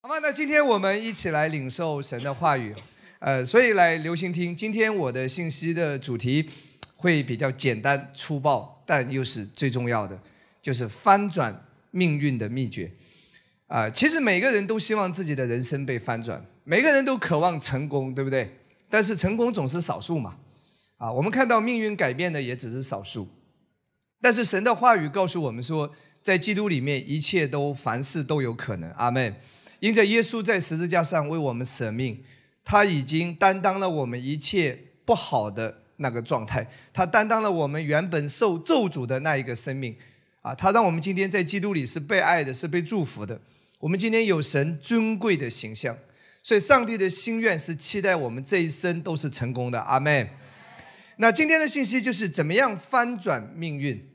好吗？那今天我们一起来领受神的话语，呃，所以来留心听。今天我的信息的主题会比较简单粗暴，但又是最重要的，就是翻转命运的秘诀。啊，其实每个人都希望自己的人生被翻转，每个人都渴望成功，对不对？但是成功总是少数嘛。啊，我们看到命运改变的也只是少数，但是神的话语告诉我们说，在基督里面一切都凡事都有可能。阿门。因着耶稣在十字架上为我们舍命，他已经担当了我们一切不好的那个状态，他担当了我们原本受咒诅的那一个生命。啊，他让我们今天在基督里是被爱的，是被祝福的。我们今天有神尊贵的形象，所以上帝的心愿是期待我们这一生都是成功的。阿门。那今天的信息就是怎么样翻转命运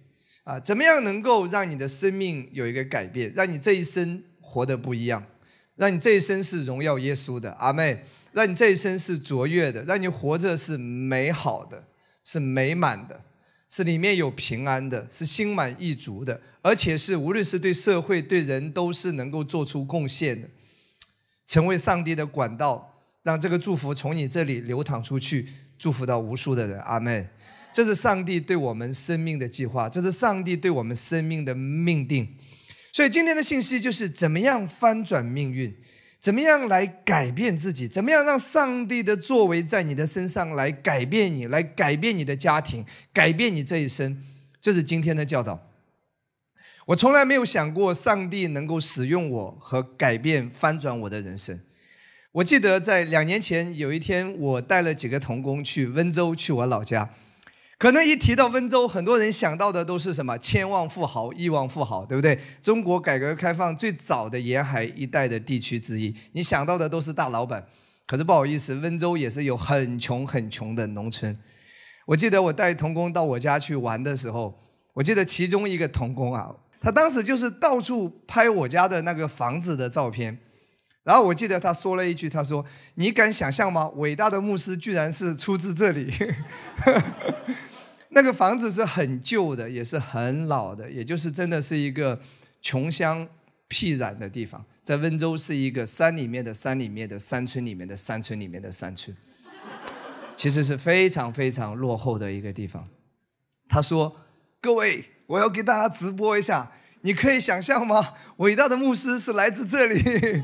啊？怎么样能够让你的生命有一个改变，让你这一生活得不一样，让你这一生是荣耀耶稣的，阿妹，让你这一生是卓越的，让你活着是美好的，是美满的，是里面有平安的，是心满意足的，而且是无论是对社会对人都是能够做出贡献的，成为上帝的管道，让这个祝福从你这里流淌出去。祝福到无数的人，阿妹。这是上帝对我们生命的计划，这是上帝对我们生命的命定。所以今天的信息就是怎么样翻转命运，怎么样来改变自己，怎么样让上帝的作为在你的身上来改变你，来改变你的家庭，改变你这一生。这是今天的教导。我从来没有想过上帝能够使用我和改变翻转我的人生。我记得在两年前有一天，我带了几个童工去温州，去我老家。可能一提到温州，很多人想到的都是什么千万富豪、亿万富豪，对不对？中国改革开放最早的沿海一带的地区之一，你想到的都是大老板。可是不好意思，温州也是有很穷很穷的农村。我记得我带童工到我家去玩的时候，我记得其中一个童工啊，他当时就是到处拍我家的那个房子的照片。然后我记得他说了一句：“他说，你敢想象吗？伟大的牧师居然是出自这里。那个房子是很旧的，也是很老的，也就是真的是一个穷乡僻壤的地方。在温州是一个山里面的山里面的山村里面的山村里面的山村，其实是非常非常落后的一个地方。”他说：“各位，我要给大家直播一下，你可以想象吗？伟大的牧师是来自这里。”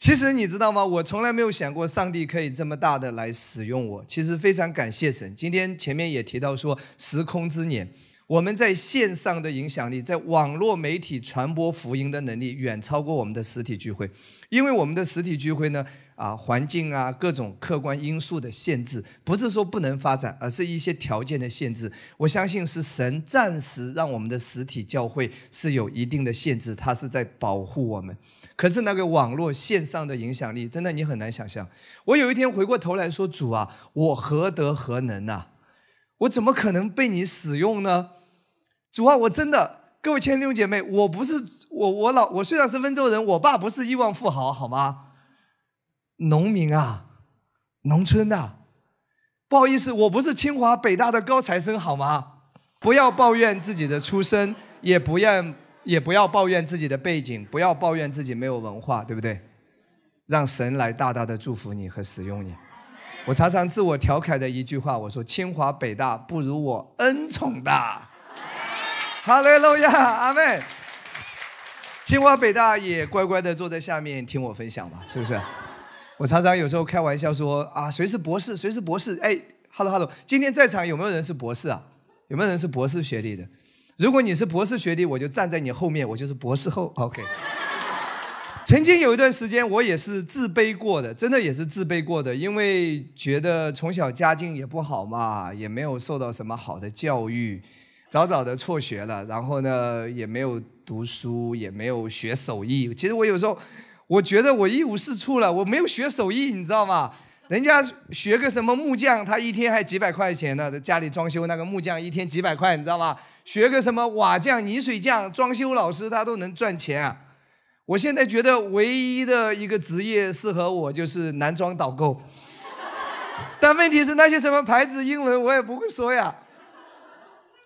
其实你知道吗？我从来没有想过上帝可以这么大的来使用我。其实非常感谢神。今天前面也提到说，时空之年，我们在线上的影响力，在网络媒体传播福音的能力，远超过我们的实体聚会。因为我们的实体聚会呢，啊，环境啊，各种客观因素的限制，不是说不能发展，而是一些条件的限制。我相信是神暂时让我们的实体教会是有一定的限制，它是在保护我们。可是那个网络线上的影响力，真的你很难想象。我有一天回过头来说：“主啊，我何德何能呐？我怎么可能被你使用呢？”主啊，我真的，各位亲爱的弟兄姐妹，我不是我我老我虽然是温州人，我爸不是亿万富豪，好吗？农民啊，农村的，不好意思，我不是清华北大的高材生，好吗？不要抱怨自己的出身，也不要。也不要抱怨自己的背景，不要抱怨自己没有文化，对不对？让神来大大的祝福你和使用你。我常常自我调侃的一句话，我说：清华北大不如我恩宠大。哈利路亚，阿妹。清华北大也乖乖的坐在下面听我分享吧，是不是？我常常有时候开玩笑说啊，谁是博士？谁是博士？哎哈喽哈喽，今天在场有没有人是博士啊？有没有人是博士学历的？如果你是博士学历，我就站在你后面，我就是博士后。OK。曾经有一段时间，我也是自卑过的，真的也是自卑过的，因为觉得从小家境也不好嘛，也没有受到什么好的教育，早早的辍学了，然后呢，也没有读书，也没有学手艺。其实我有时候，我觉得我一无是处了，我没有学手艺，你知道吗？人家学个什么木匠，他一天还几百块钱呢，家里装修那个木匠一天几百块，你知道吗？学个什么瓦匠、泥水匠、装修老师，他都能赚钱啊！我现在觉得唯一的一个职业适合我就是男装导购，但问题是那些什么牌子英文我也不会说呀。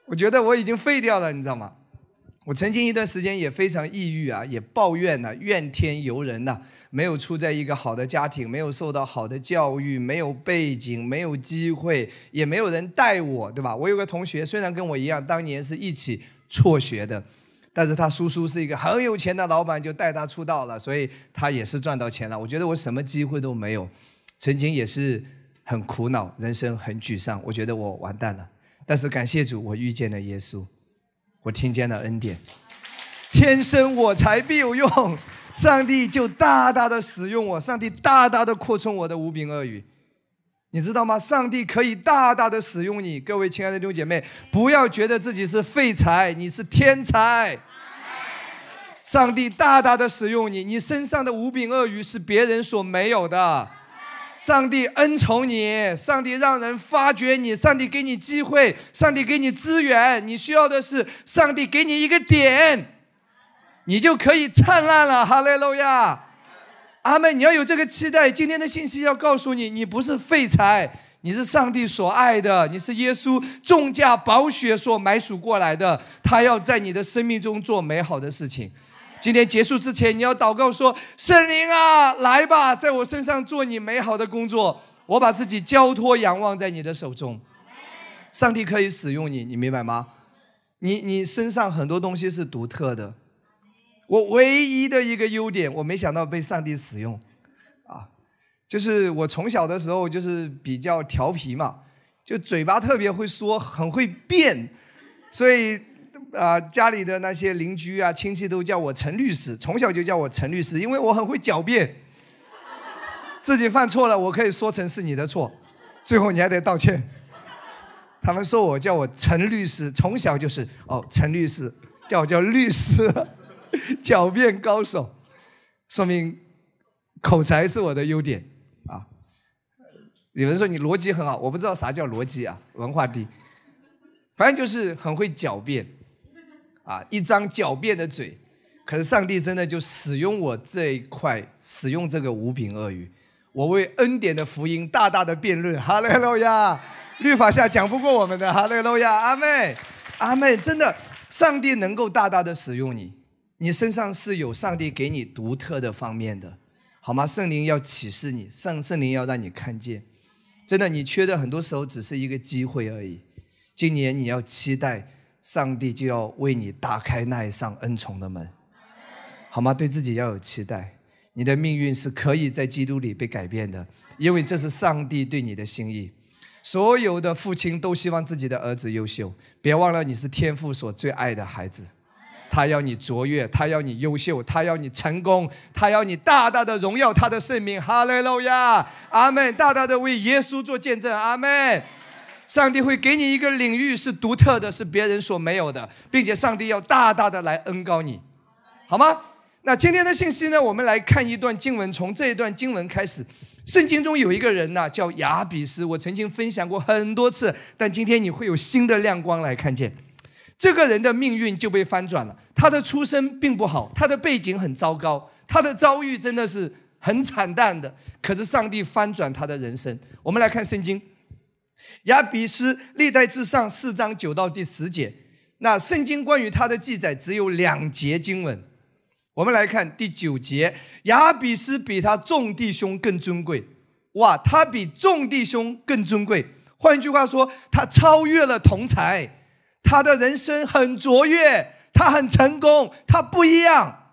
我觉得我已经废掉了，你知道吗？我曾经一段时间也非常抑郁啊，也抱怨呐，怨天尤人呐，没有处在一个好的家庭，没有受到好的教育，没有背景，没有机会，也没有人带我，对吧？我有个同学，虽然跟我一样，当年是一起辍学的，但是他叔叔是一个很有钱的老板，就带他出道了，所以他也是赚到钱了。我觉得我什么机会都没有，曾经也是很苦恼，人生很沮丧，我觉得我完蛋了。但是感谢主，我遇见了耶稣。我听见了恩典，天生我材必有用，上帝就大大的使用我，上帝大大的扩充我的无柄鳄鱼，你知道吗？上帝可以大大的使用你，各位亲爱的弟兄姐妹，不要觉得自己是废材，你是天才。上帝大大的使用你，你身上的无柄鳄鱼是别人所没有的。上帝恩宠你，上帝让人发掘你，上帝给你机会，上帝给你资源，你需要的是上帝给你一个点，你就可以灿烂了。哈利路亚，阿门！你要有这个期待。今天的信息要告诉你，你不是废材，你是上帝所爱的，你是耶稣重价宝血所买赎过来的，他要在你的生命中做美好的事情。今天结束之前，你要祷告说：“圣灵啊，来吧，在我身上做你美好的工作。我把自己交托、仰望在你的手中。上帝可以使用你，你明白吗？你你身上很多东西是独特的。我唯一的一个优点，我没想到被上帝使用，啊，就是我从小的时候就是比较调皮嘛，就嘴巴特别会说，很会变，所以。”啊，家里的那些邻居啊、亲戚都叫我陈律师，从小就叫我陈律师，因为我很会狡辩。自己犯错了，我可以说成是你的错，最后你还得道歉。他们说我叫我陈律师，从小就是哦，陈律师叫我叫律师，狡辩高手，说明口才是我的优点啊。有人说你逻辑很好，我不知道啥叫逻辑啊，文化低，反正就是很会狡辩。啊，一张狡辩的嘴，可是上帝真的就使用我这一块，使用这个无柄鳄鱼，我为恩典的福音大大的辩论，哈利路亚！律法下讲不过我们的，哈利路亚！阿妹，阿妹，真的，上帝能够大大的使用你，你身上是有上帝给你独特的方面的，好吗？圣灵要启示你，圣圣灵要让你看见，真的，你缺的很多时候只是一个机会而已。今年你要期待。上帝就要为你打开那一扇恩宠的门，好吗？对自己要有期待，你的命运是可以在基督里被改变的，因为这是上帝对你的心意。所有的父亲都希望自己的儿子优秀，别忘了你是天父所最爱的孩子，他要你卓越，他要你优秀，他要你成功，他要你大大的荣耀他的圣名。哈利路亚，阿门！大大的为耶稣做见证，阿门。上帝会给你一个领域是独特的，是别人所没有的，并且上帝要大大的来恩高你，好吗？那今天的信息呢？我们来看一段经文，从这一段经文开始。圣经中有一个人呢，叫亚比斯，我曾经分享过很多次，但今天你会有新的亮光来看见。这个人的命运就被翻转了。他的出身并不好，他的背景很糟糕，他的遭遇真的是很惨淡的。可是上帝翻转他的人生。我们来看圣经。亚比斯历代至上四章九到第十节，那圣经关于他的记载只有两节经文。我们来看第九节，亚比斯比他众弟兄更尊贵。哇，他比众弟兄更尊贵。换句话说，他超越了同才，他的人生很卓越，他很成功，他不一样。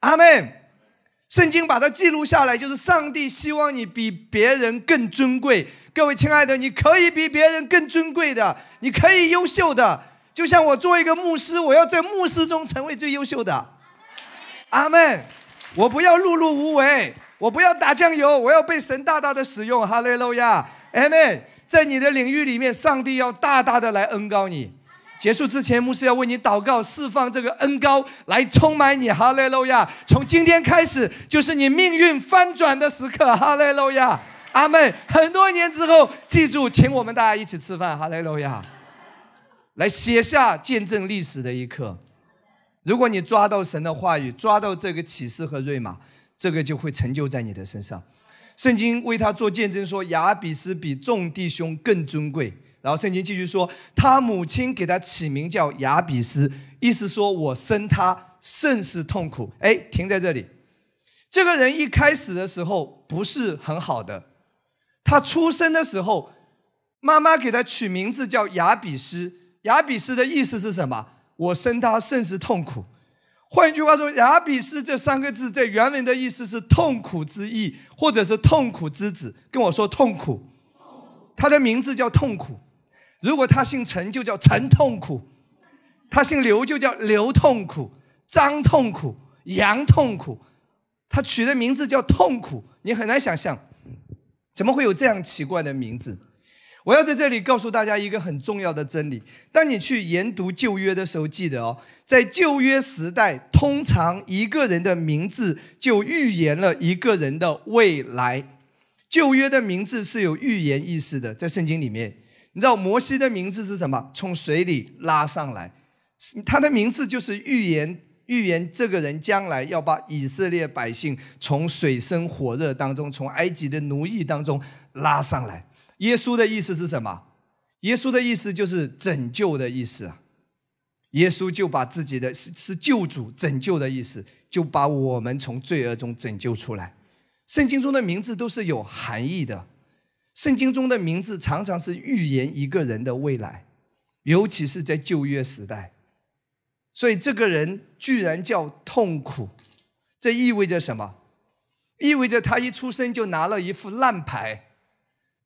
阿门。圣经把它记录下来，就是上帝希望你比别人更尊贵。各位亲爱的，你可以比别人更尊贵的，你可以优秀的。就像我做一个牧师，我要在牧师中成为最优秀的。阿门。我不要碌碌无为，我不要打酱油，我要被神大大的使用。哈利路亚，阿门。在你的领域里面，上帝要大大的来恩高你。结束之前，牧师要为你祷告，释放这个恩高来充满你。哈利路亚。从今天开始，就是你命运翻转的时刻。哈利路亚。阿门！很多年之后，记住，请我们大家一起吃饭，哈利路亚！来写下见证历史的一刻。如果你抓到神的话语，抓到这个启示和瑞玛，这个就会成就在你的身上。圣经为他做见证说，雅比斯比众弟兄更尊贵。然后圣经继续说，他母亲给他起名叫雅比斯，意思说我生他甚是痛苦。哎，停在这里。这个人一开始的时候不是很好的，他出生的时候，妈妈给他取名字叫雅比斯。雅比斯的意思是什么？我生他甚是痛苦。换句话说，雅比斯这三个字在原文的意思是痛苦之意，或者是痛苦之子。跟我说痛苦，他的名字叫痛苦。如果他姓陈，就叫陈痛苦；他姓刘，就叫刘痛苦、张痛苦、杨痛苦。他取的名字叫痛苦，你很难想象，怎么会有这样奇怪的名字？我要在这里告诉大家一个很重要的真理：当你去研读旧约的时候，记得哦，在旧约时代，通常一个人的名字就预言了一个人的未来。旧约的名字是有预言意思的，在圣经里面，你知道摩西的名字是什么？从水里拉上来，他的名字就是预言。预言这个人将来要把以色列百姓从水深火热当中，从埃及的奴役当中拉上来。耶稣的意思是什么？耶稣的意思就是拯救的意思啊！耶稣就把自己的是是救主拯救的意思，就把我们从罪恶中拯救出来。圣经中的名字都是有含义的，圣经中的名字常常是预言一个人的未来，尤其是在旧约时代。所以这个人居然叫痛苦，这意味着什么？意味着他一出生就拿了一副烂牌，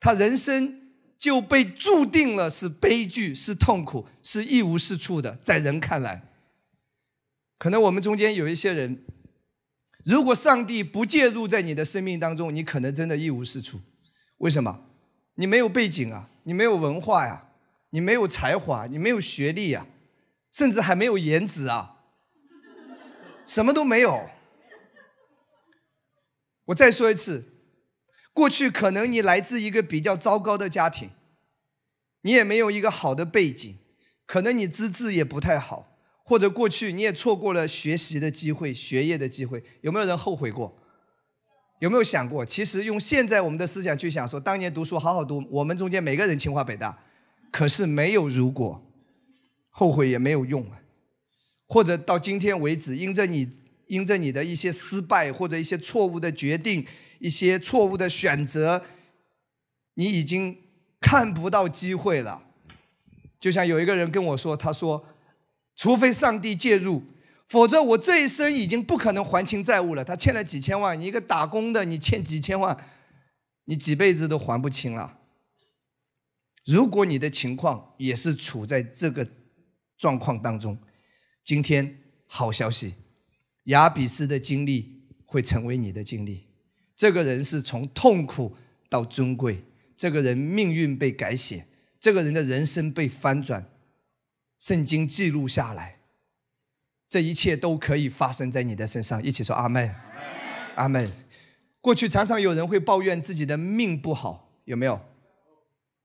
他人生就被注定了是悲剧、是痛苦、是一无是处的。在人看来，可能我们中间有一些人，如果上帝不介入在你的生命当中，你可能真的一无是处。为什么？你没有背景啊，你没有文化呀，你没有才华，你没有学历呀。甚至还没有颜值啊，什么都没有。我再说一次，过去可能你来自一个比较糟糕的家庭，你也没有一个好的背景，可能你资质也不太好，或者过去你也错过了学习的机会、学业的机会。有没有人后悔过？有没有想过？其实用现在我们的思想去想，说当年读书好好读，我们中间每个人清华北大，可是没有如果。后悔也没有用啊，或者到今天为止，因着你因着你的一些失败或者一些错误的决定、一些错误的选择，你已经看不到机会了。就像有一个人跟我说，他说：“除非上帝介入，否则我这一生已经不可能还清债务了。”他欠了几千万，你一个打工的，你欠几千万，你几辈子都还不清了。如果你的情况也是处在这个。状况当中，今天好消息，亚比斯的经历会成为你的经历。这个人是从痛苦到尊贵，这个人命运被改写，这个人的人生被翻转，圣经记录下来，这一切都可以发生在你的身上。一起说阿门，阿门。过去常常有人会抱怨自己的命不好，有没有？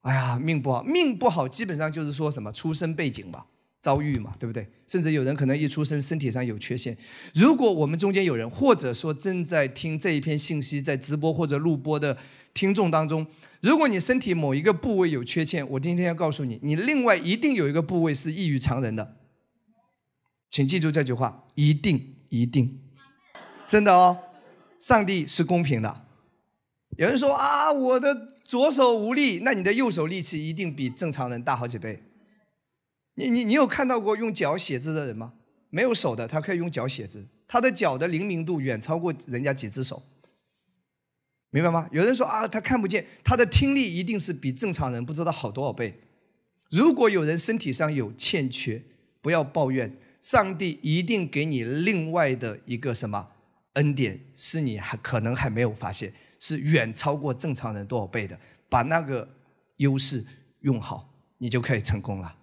哎呀，命不好，命不好，基本上就是说什么出身背景吧。遭遇嘛，对不对？甚至有人可能一出生身体上有缺陷。如果我们中间有人，或者说正在听这一篇信息，在直播或者录播的听众当中，如果你身体某一个部位有缺陷，我今天要告诉你，你另外一定有一个部位是异于常人的。请记住这句话，一定一定，真的哦，上帝是公平的。有人说啊，我的左手无力，那你的右手力气一定比正常人大好几倍。你你你有看到过用脚写字的人吗？没有手的，他可以用脚写字，他的脚的灵敏度远超过人家几只手，明白吗？有人说啊，他看不见，他的听力一定是比正常人不知道好多少倍。如果有人身体上有欠缺，不要抱怨，上帝一定给你另外的一个什么恩典，是你还可能还没有发现，是远超过正常人多少倍的，把那个优势用好，你就可以成功了。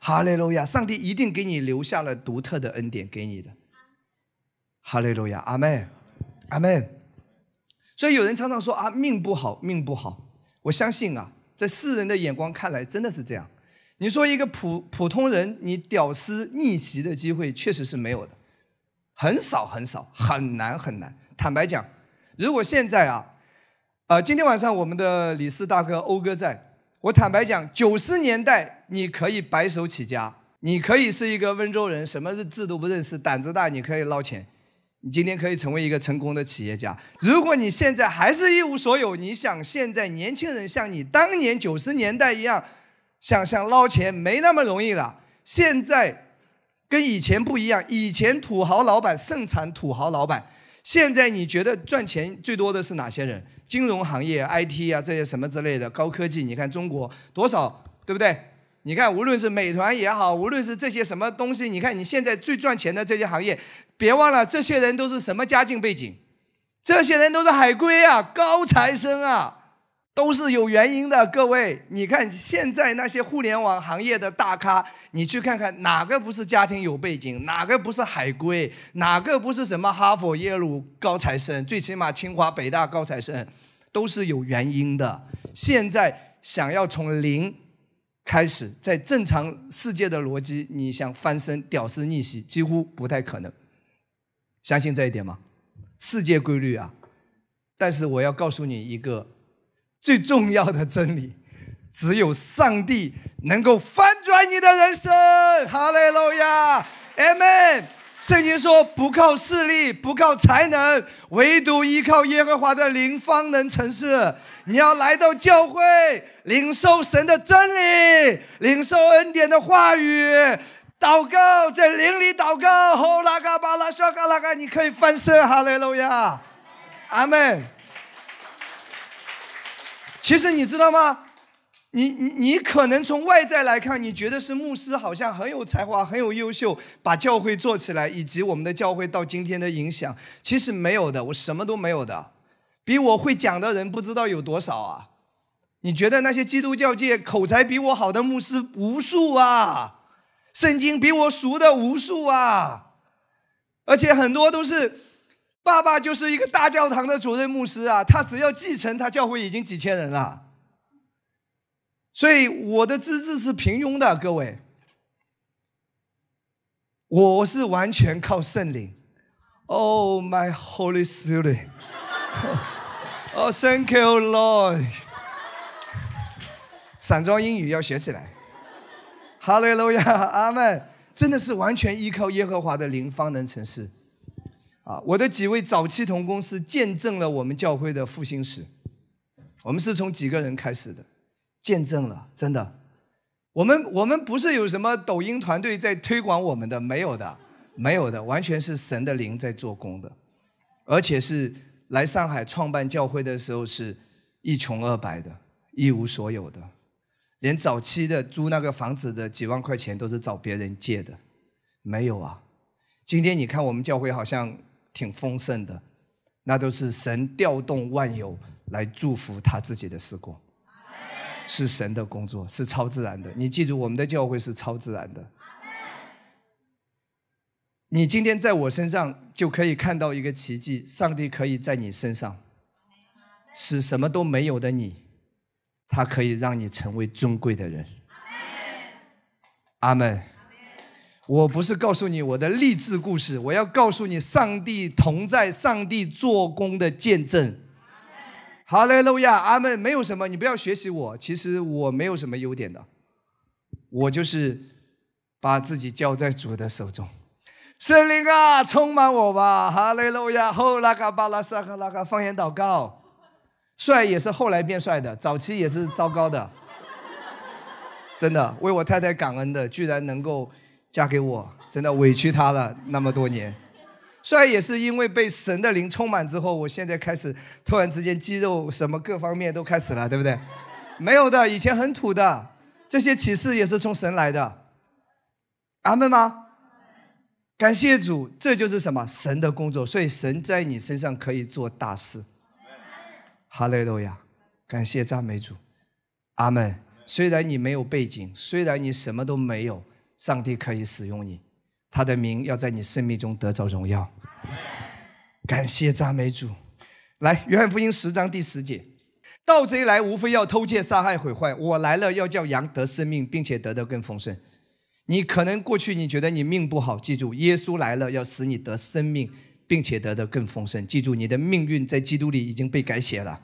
哈利路亚！上帝一定给你留下了独特的恩典给你的。哈利路亚，阿门，阿门。所以有人常常说啊，命不好，命不好。我相信啊，在世人的眼光看来，真的是这样。你说一个普普通人，你屌丝逆袭的机会确实是没有的，很少很少，很难很难。坦白讲，如果现在啊，呃，今天晚上我们的李四大哥欧哥在。我坦白讲，九十年代你可以白手起家，你可以是一个温州人，什么是字都不认识，胆子大，你可以捞钱。你今天可以成为一个成功的企业家。如果你现在还是一无所有，你想现在年轻人像你当年九十年代一样，想想捞钱没那么容易了。现在跟以前不一样，以前土豪老板盛产土豪老板，现在你觉得赚钱最多的是哪些人？金融行业、IT 啊这些什么之类的高科技，你看中国多少，对不对？你看无论是美团也好，无论是这些什么东西，你看你现在最赚钱的这些行业。别忘了，这些人都是什么家境背景？这些人都是海归啊，高材生啊，都是有原因的。各位，你看现在那些互联网行业的大咖，你去看看哪个不是家庭有背景，哪个不是海归，哪个不是什么哈佛、耶鲁高材生？最起码清华、北大高材生都是有原因的。现在想要从零开始，在正常世界的逻辑，你想翻身、屌丝逆袭，几乎不太可能。相信这一点吗？世界规律啊！但是我要告诉你一个最重要的真理：只有上帝能够翻转你的人生。哈利路亚 m。圣经说：不靠势力，不靠才能，唯独依靠耶和华的灵，方能成事。你要来到教会，领受神的真理，领受恩典的话语。祷告，在灵里祷告，吼拉嘎巴拉刷嘎拉嘎，你可以翻身，哈利路亚，阿门。其实你知道吗？你你你可能从外在来看，你觉得是牧师好像很有才华，很有优秀，把教会做起来，以及我们的教会到今天的影响，其实没有的，我什么都没有的。比我会讲的人不知道有多少啊！你觉得那些基督教界口才比我好的牧师无数啊？圣经比我熟的无数啊，而且很多都是爸爸就是一个大教堂的主任牧师啊，他只要继承，他教会已经几千人了。所以我的资质是平庸的，各位，我是完全靠圣灵。Oh my Holy Spirit! Oh, thank you, Lord！散装英语要学起来。哈利路亚，阿门！真的是完全依靠耶和华的灵方能成事。啊，我的几位早期同工是见证了我们教会的复兴史。我们是从几个人开始的，见证了，真的。我们我们不是有什么抖音团队在推广我们的，没有的，没有的，完全是神的灵在做工的。而且是来上海创办教会的时候是一穷二白的，一无所有的。连早期的租那个房子的几万块钱都是找别人借的，没有啊。今天你看我们教会好像挺丰盛的，那都是神调动万有来祝福他自己的事工，是神的工作，是超自然的。你记住，我们的教会是超自然的。你今天在我身上就可以看到一个奇迹，上帝可以在你身上使什么都没有的你。他可以让你成为尊贵的人。阿门。我不是告诉你我的励志故事，我要告诉你上帝同在、上帝做工的见证。哈利路亚，阿门。没有什么，你不要学习我。其实我没有什么优点的，我就是把自己交在主的手中。圣灵啊，充满我吧！哈利路亚，后拉嘎巴拉萨克拉嘎，方言祷告。帅也是后来变帅的，早期也是糟糕的，真的为我太太感恩的，居然能够嫁给我，真的委屈她了那么多年。帅也是因为被神的灵充满之后，我现在开始突然之间肌肉什么各方面都开始了，对不对？没有的，以前很土的，这些启示也是从神来的。阿门吗？感谢主，这就是什么神的工作，所以神在你身上可以做大事。哈利路亚，感谢赞美主，阿门。虽然你没有背景，虽然你什么都没有，上帝可以使用你，他的名要在你生命中得着荣耀。感谢赞美主。来，约翰福音十章第十节：盗贼来，无非要偷窃、杀害、毁坏。我来了，要叫羊得生命，并且得的更丰盛。你可能过去你觉得你命不好，记住，耶稣来了，要使你得生命。并且得的更丰盛。记住，你的命运在基督里已经被改写了。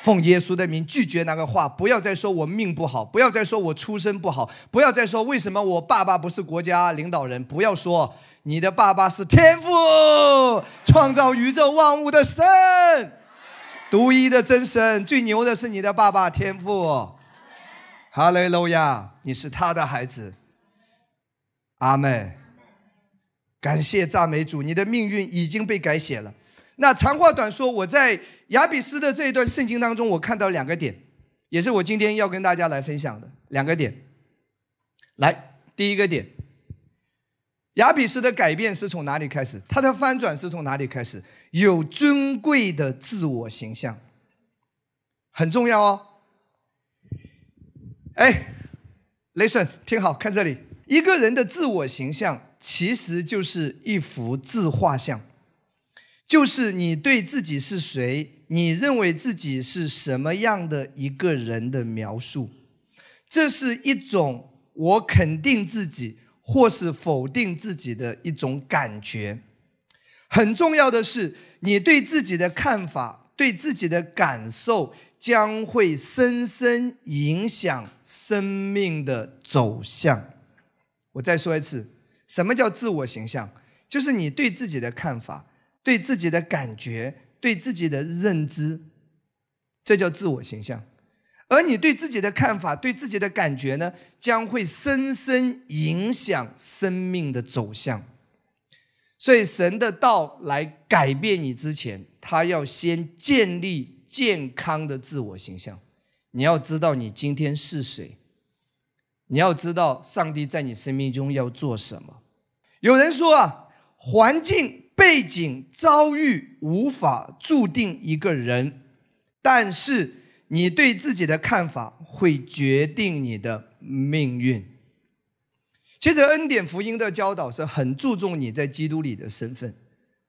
奉耶稣的名拒绝那个话，不要再说我命不好，不要再说我出身不好，不要再说为什么我爸爸不是国家领导人，不要说你的爸爸是天父，创造宇宙万物的神，独一的真神，最牛的是你的爸爸天父。哈利路亚，你是他的孩子。阿妹。感谢赞美主，你的命运已经被改写了。那长话短说，我在亚比斯的这一段圣经当中，我看到两个点，也是我今天要跟大家来分享的两个点。来，第一个点，亚比斯的改变是从哪里开始？他的翻转是从哪里开始？有尊贵的自我形象，很重要哦。哎，listen，听好，看这里，一个人的自我形象其实就是一幅自画像，就是你对自己是谁，你认为自己是什么样的一个人的描述，这是一种我肯定自己或是否定自己的一种感觉。很重要的是，你对自己的看法，对自己的感受。将会深深影响生命的走向。我再说一次，什么叫自我形象？就是你对自己的看法、对自己的感觉、对自己的认知，这叫自我形象。而你对自己的看法、对自己的感觉呢，将会深深影响生命的走向。所以，神的道来改变你之前，他要先建立。健康的自我形象，你要知道你今天是谁，你要知道上帝在你生命中要做什么。有人说啊，环境、背景、遭遇无法注定一个人，但是你对自己的看法会决定你的命运。其实恩典福音的教导是很注重你在基督里的身份，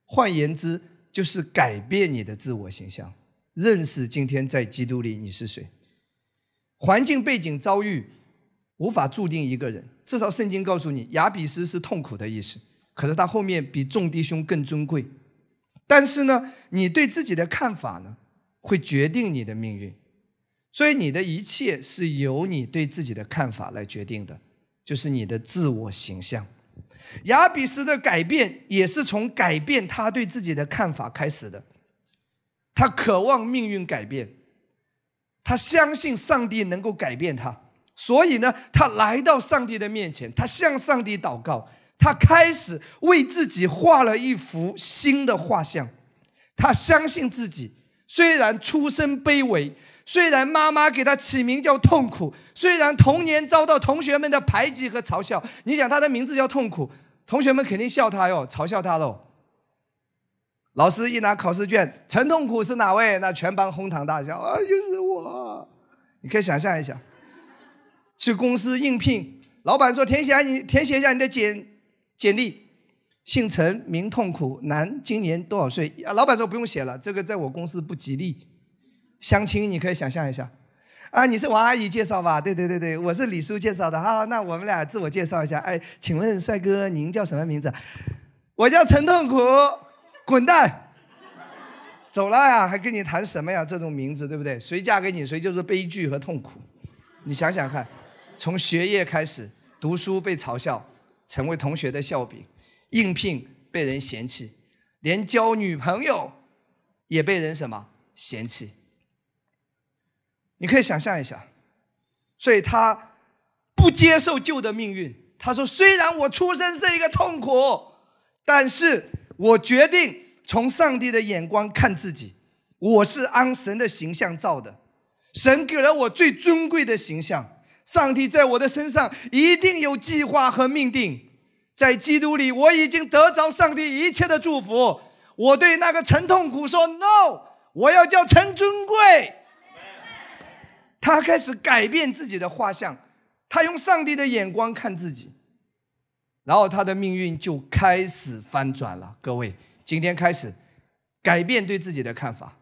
换言之，就是改变你的自我形象。认识今天在基督里你是谁？环境背景遭遇无法注定一个人，至少圣经告诉你，亚比斯是痛苦的意思，可是他后面比众弟兄更尊贵。但是呢，你对自己的看法呢，会决定你的命运，所以你的一切是由你对自己的看法来决定的，就是你的自我形象。亚比斯的改变也是从改变他对自己的看法开始的。他渴望命运改变，他相信上帝能够改变他，所以呢，他来到上帝的面前，他向上帝祷告，他开始为自己画了一幅新的画像。他相信自己，虽然出身卑微，虽然妈妈给他起名叫痛苦，虽然童年遭到同学们的排挤和嘲笑，你想他的名字叫痛苦，同学们肯定笑他哟，嘲笑他喽。老师一拿考试卷，陈痛苦是哪位？那全班哄堂大笑啊，又是我！你可以想象一下，去公司应聘，老板说填写你填写一下你的简简历，姓陈，名痛苦，男，今年多少岁？啊，老板说不用写了，这个在我公司不吉利。相亲你可以想象一下，啊，你是王阿姨介绍吧？对对对对，我是李叔介绍的。好，那我们俩自我介绍一下。哎，请问帅哥您叫什么名字？我叫陈痛苦。滚蛋，走了呀，还跟你谈什么呀？这种名字对不对？谁嫁给你，谁就是悲剧和痛苦。你想想看，从学业开始，读书被嘲笑，成为同学的笑柄；应聘被人嫌弃，连交女朋友也被人什么嫌弃。你可以想象一下，所以他不接受旧的命运。他说：“虽然我出生是一个痛苦，但是。”我决定从上帝的眼光看自己，我是按神的形象造的，神给了我最尊贵的形象，上帝在我的身上一定有计划和命定，在基督里我已经得着上帝一切的祝福。我对那个陈痛苦说 “no”，我要叫陈尊贵。他开始改变自己的画像，他用上帝的眼光看自己。然后他的命运就开始翻转了。各位，今天开始改变对自己的看法，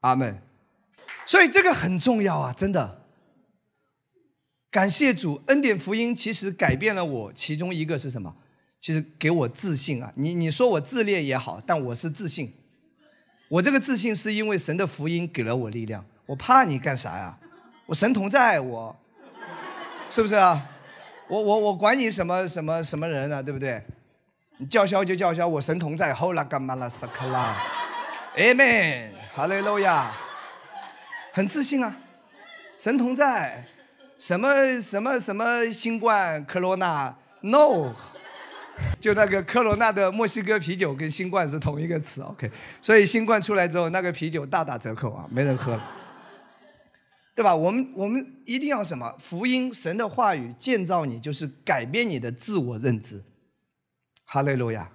阿门。所以这个很重要啊，真的。感谢主，恩典福音其实改变了我。其中一个是什么？其实给我自信啊。你你说我自恋也好，但我是自信。我这个自信是因为神的福音给了我力量。我怕你干啥呀？我神同在，我，是不是啊？我我我管你什么什么什么人呢？对不对？你叫嚣就叫嚣，我神同在，后拉干嘛拉萨克拉，Amen，哈利路亚，很自信啊，神同在，什么什么什么新冠、科罗娜，No。就那个科罗娜的墨西哥啤酒跟新冠是同一个词，OK，所以新冠出来之后，那个啤酒大打折扣啊，没人喝了，对吧？我们我们一定要什么？福音神的话语建造你，就是改变你的自我认知。哈利路亚！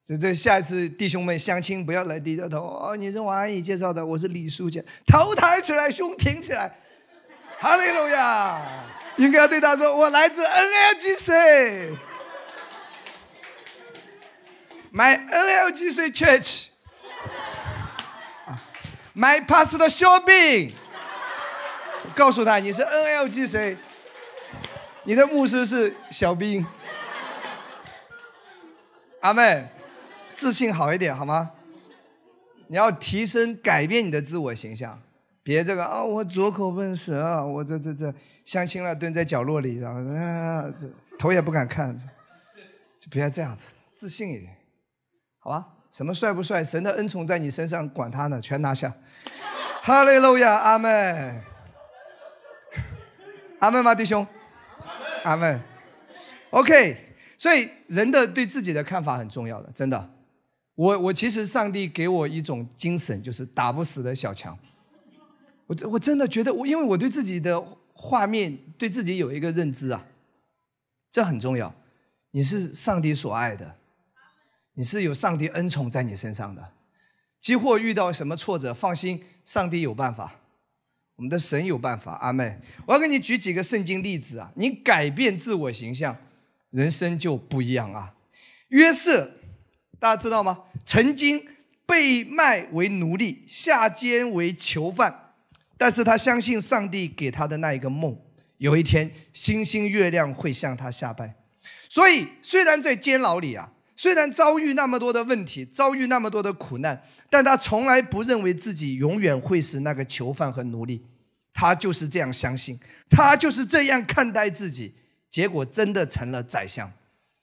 所以这下一次弟兄们相亲不要来低着头哦，你是王阿姨介绍的，我是李书记，头抬起来，胸挺起来，哈利路亚！应该要对他说，我来自 NLGC。My NLGC Church. My pastor 肖斌，告诉他你是 NLGC，你的牧师是小兵。阿妹，自信好一点好吗？你要提升、改变你的自我形象，别这个啊，我左口笨舌，我这这这相亲了，蹲在角落里，然后啊，这头也不敢看，就不要这样子，自信一点。好吧，什么帅不帅？神的恩宠在你身上，管他呢，全拿下。哈利路亚，阿门，阿门吗，弟兄？阿门。OK，所以人的对自己的看法很重要的，真的。我我其实上帝给我一种精神，就是打不死的小强。我我真的觉得，我因为我对自己的画面，对自己有一个认知啊，这很重要。你是上帝所爱的。你是有上帝恩宠在你身上的，几或遇到什么挫折，放心，上帝有办法，我们的神有办法。阿妹，我要给你举几个圣经例子啊，你改变自我形象，人生就不一样啊。约瑟，大家知道吗？曾经被卖为奴隶，下监为囚犯，但是他相信上帝给他的那一个梦，有一天星星月亮会向他下拜。所以虽然在监牢里啊。虽然遭遇那么多的问题，遭遇那么多的苦难，但他从来不认为自己永远会是那个囚犯和奴隶。他就是这样相信，他就是这样看待自己。结果真的成了宰相，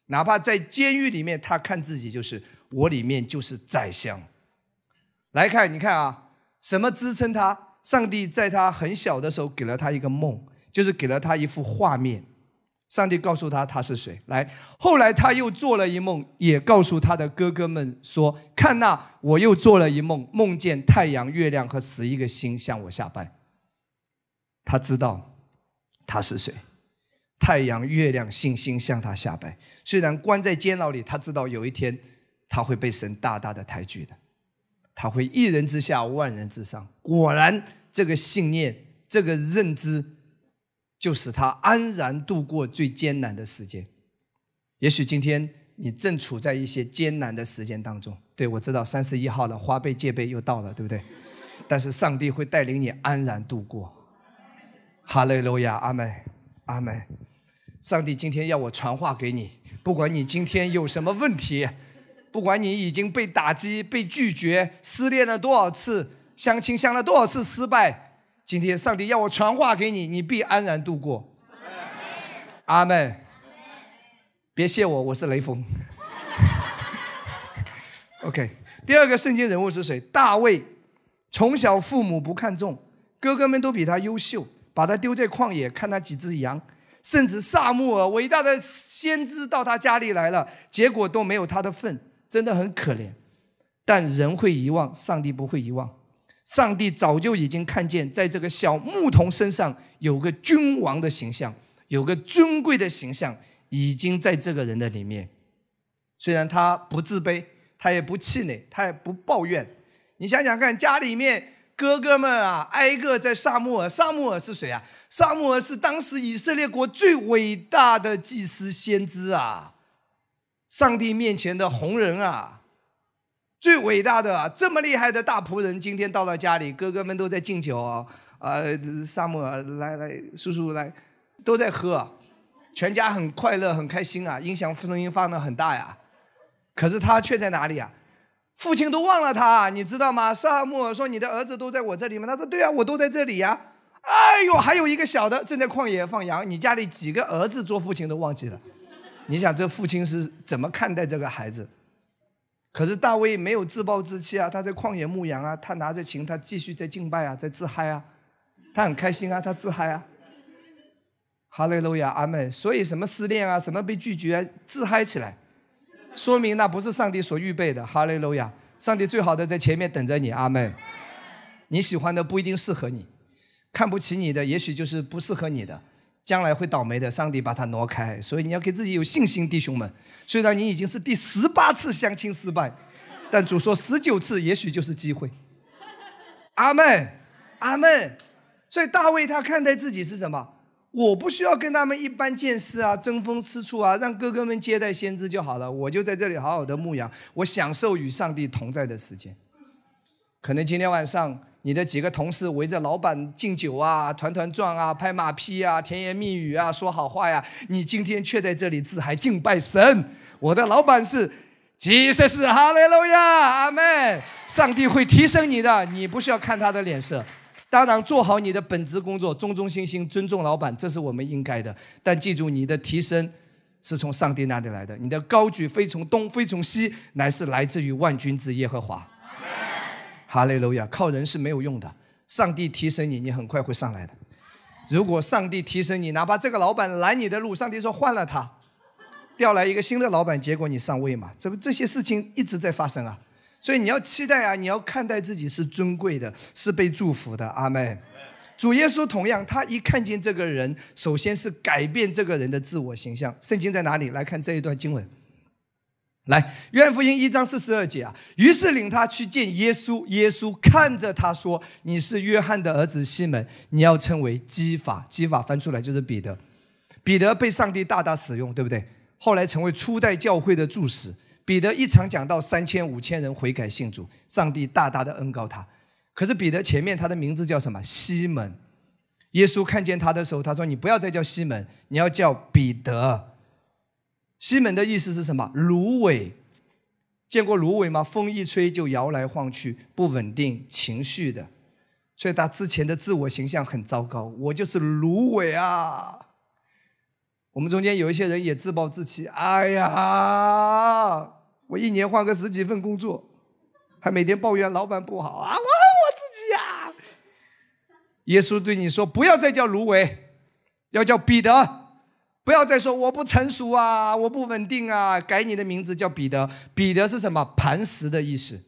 哪怕在监狱里面，他看自己就是我里面就是宰相。来看，你看啊，什么支撑他？上帝在他很小的时候给了他一个梦，就是给了他一幅画面。上帝告诉他他是谁。来，后来他又做了一梦，也告诉他的哥哥们说：“看那，我又做了一梦，梦见太阳、月亮和十一个星向我下拜。”他知道他是谁，太阳、月亮、星星向他下拜。虽然关在监牢里，他知道有一天他会被神大大的抬举的，他会一人之下，万人之上。果然，这个信念，这个认知。就使他安然度过最艰难的时间。也许今天你正处在一些艰难的时间当中。对我知道三十一号了，花呗借呗又到了，对不对？但是上帝会带领你安然度过。哈利路亚，阿门，阿门。上帝今天要我传话给你，不管你今天有什么问题，不管你已经被打击、被拒绝、失恋了多少次，相亲相了多少次失败。今天上帝要我传话给你，你必安然度过。阿门。别谢我，我是雷锋。OK，第二个圣经人物是谁？大卫，从小父母不看重，哥哥们都比他优秀，把他丢在旷野看他几只羊，甚至萨穆尔伟大的先知到他家里来了，结果都没有他的份，真的很可怜。但人会遗忘，上帝不会遗忘。上帝早就已经看见，在这个小牧童身上有个君王的形象，有个尊贵的形象，已经在这个人的里面。虽然他不自卑，他也不气馁，他也不抱怨。你想想看，家里面哥哥们啊，挨个在萨穆尔。萨穆尔是谁啊？萨穆尔是当时以色列国最伟大的祭司先知啊，上帝面前的红人啊。最伟大的这么厉害的大仆人，今天到了家里，哥哥们都在敬酒啊！啊，萨姆尔来来，叔叔来，都在喝，全家很快乐很开心啊！音响声音放的很大呀，可是他却在哪里啊？父亲都忘了他，你知道吗？萨姆尔说：“你的儿子都在我这里吗？”他说：“对啊，我都在这里呀。”哎呦，还有一个小的正在旷野放羊，你家里几个儿子做父亲都忘记了。你想这父亲是怎么看待这个孩子？可是大卫没有自暴自弃啊，他在旷野牧羊啊，他拿着琴，他继续在敬拜啊，在自嗨啊，他很开心啊，他自嗨啊。哈利路亚，阿门。所以什么失恋啊，什么被拒绝，自嗨起来，说明那不是上帝所预备的。哈利路亚，上帝最好的在前面等着你，阿门。你喜欢的不一定适合你，看不起你的也许就是不适合你的，将来会倒霉的。上帝把它挪开，所以你要给自己有信心，弟兄们。虽然你已经是第十八次相亲失败，但主说十九次也许就是机会。阿门，阿门。所以大卫他看待自己是什么？我不需要跟他们一般见识啊，争风吃醋啊，让哥哥们接待先知就好了。我就在这里好好的牧羊，我享受与上帝同在的时间。可能今天晚上你的几个同事围着老板敬酒啊，团团转啊，拍马屁啊，甜言蜜语啊，说好话呀，你今天却在这里自嗨敬拜神。我的老板是，即使是哈利路亚，阿门。上帝会提升你的，你不需要看他的脸色。当然，做好你的本职工作，忠忠心心，尊重老板，这是我们应该的。但记住，你的提升是从上帝那里来的，你的高举非从东，非从西，乃是来自于万军之耶和华。哈利路亚！靠人是没有用的，上帝提升你，你很快会上来的。如果上帝提升你，哪怕这个老板拦你的路，上帝说换了他，调来一个新的老板，结果你上位嘛？这不这些事情一直在发生啊。所以你要期待啊！你要看待自己是尊贵的，是被祝福的。阿门。主耶稣同样，他一看见这个人，首先是改变这个人的自我形象。圣经在哪里？来看这一段经文。来，约翰福音一章四十二节啊。于是领他去见耶稣，耶稣看着他说：“你是约翰的儿子西门，你要称为基法。基法翻出来就是彼得。彼得被上帝大大使用，对不对？后来成为初代教会的柱石。”彼得一场讲到三千五千人悔改信主，上帝大大的恩高他。可是彼得前面他的名字叫什么？西门。耶稣看见他的时候，他说：“你不要再叫西门，你要叫彼得。”西门的意思是什么？芦苇。见过芦苇吗？风一吹就摇来晃去，不稳定情绪的。所以他之前的自我形象很糟糕。我就是芦苇啊。我们中间有一些人也自暴自弃。哎呀，我一年换个十几份工作，还每天抱怨老板不好啊！我恨我自己啊。耶稣对你说：“不要再叫芦苇，要叫彼得。不要再说我不成熟啊，我不稳定啊。改你的名字叫彼得。彼得是什么？磐石的意思。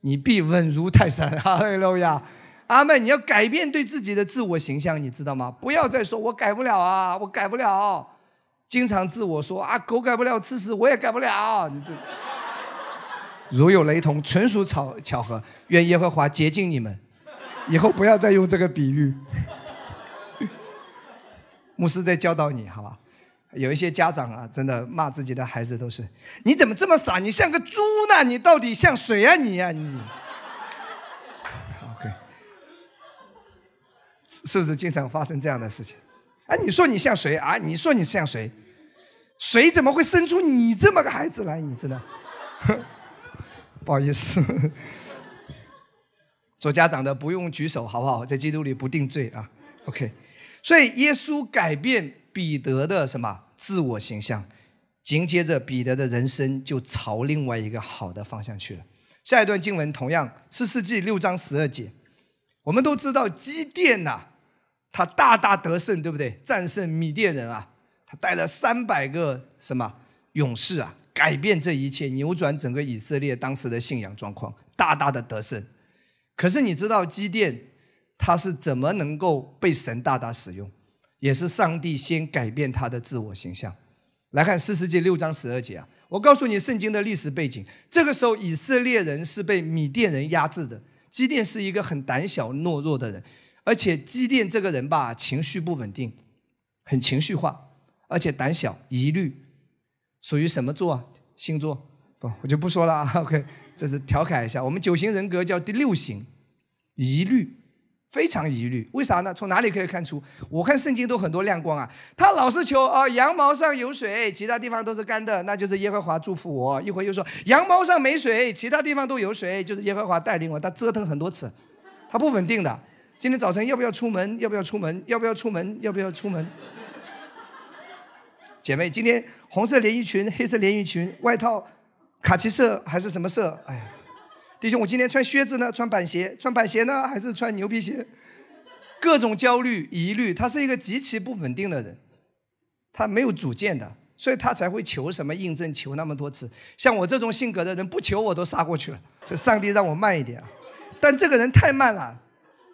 你必稳如泰山。哈利路亚。”阿妹，你要改变对自己的自我形象，你知道吗？不要再说我改不了啊，我改不了。经常自我说啊，狗改不了吃屎，我也改不了。你 这如有雷同，纯属巧巧合。愿耶和华洁净你们，以后不要再用这个比喻。牧师在教导你，好吧？有一些家长啊，真的骂自己的孩子都是，你怎么这么傻？你像个猪呢？你到底像谁啊？你啊你！”OK，？是不是经常发生这样的事情？啊，你说你像谁啊？你说你像谁？谁怎么会生出你这么个孩子来？你真的？不好意思，做家长的不用举手，好不好？在基督里不定罪啊。OK，所以耶稣改变彼得的什么自我形象，紧接着彼得的人生就朝另外一个好的方向去了。下一段经文同样是世纪六章十二节。我们都知道基甸呐，他大大得胜，对不对？战胜米甸人啊，他带了三百个什么勇士啊，改变这一切，扭转整个以色列当时的信仰状况，大大的得胜。可是你知道基甸他是怎么能够被神大大使用？也是上帝先改变他的自我形象。来看四世纪六章十二节啊，我告诉你圣经的历史背景。这个时候以色列人是被米甸人压制的。基甸是一个很胆小懦弱的人，而且基甸这个人吧，情绪不稳定，很情绪化，而且胆小疑虑，属于什么座啊？星座？不，我就不说了啊。OK，这是调侃一下。我们九型人格叫第六型，疑虑，非常疑虑。为啥呢？从哪里可以看出？我看圣经都很多亮光啊。他老是求啊，羊毛上有水，其他地方都是干的，那就是耶和华祝福我。一会又说羊毛上没水，其他地方都有水，就是耶和华带领我。他折腾很多次，他不稳定的。今天早晨要不要出门？要不要出门？要不要出门？要不要出门？姐妹，今天红色连衣裙、黑色连衣裙、外套，卡其色还是什么色？哎呀！弟兄，我今天穿靴子呢，穿板鞋，穿板鞋呢，还是穿牛皮鞋？各种焦虑、疑虑，他是一个极其不稳定的人，他没有主见的，所以他才会求什么印证，求那么多次。像我这种性格的人，不求我都杀过去了。所以上帝让我慢一点，但这个人太慢了，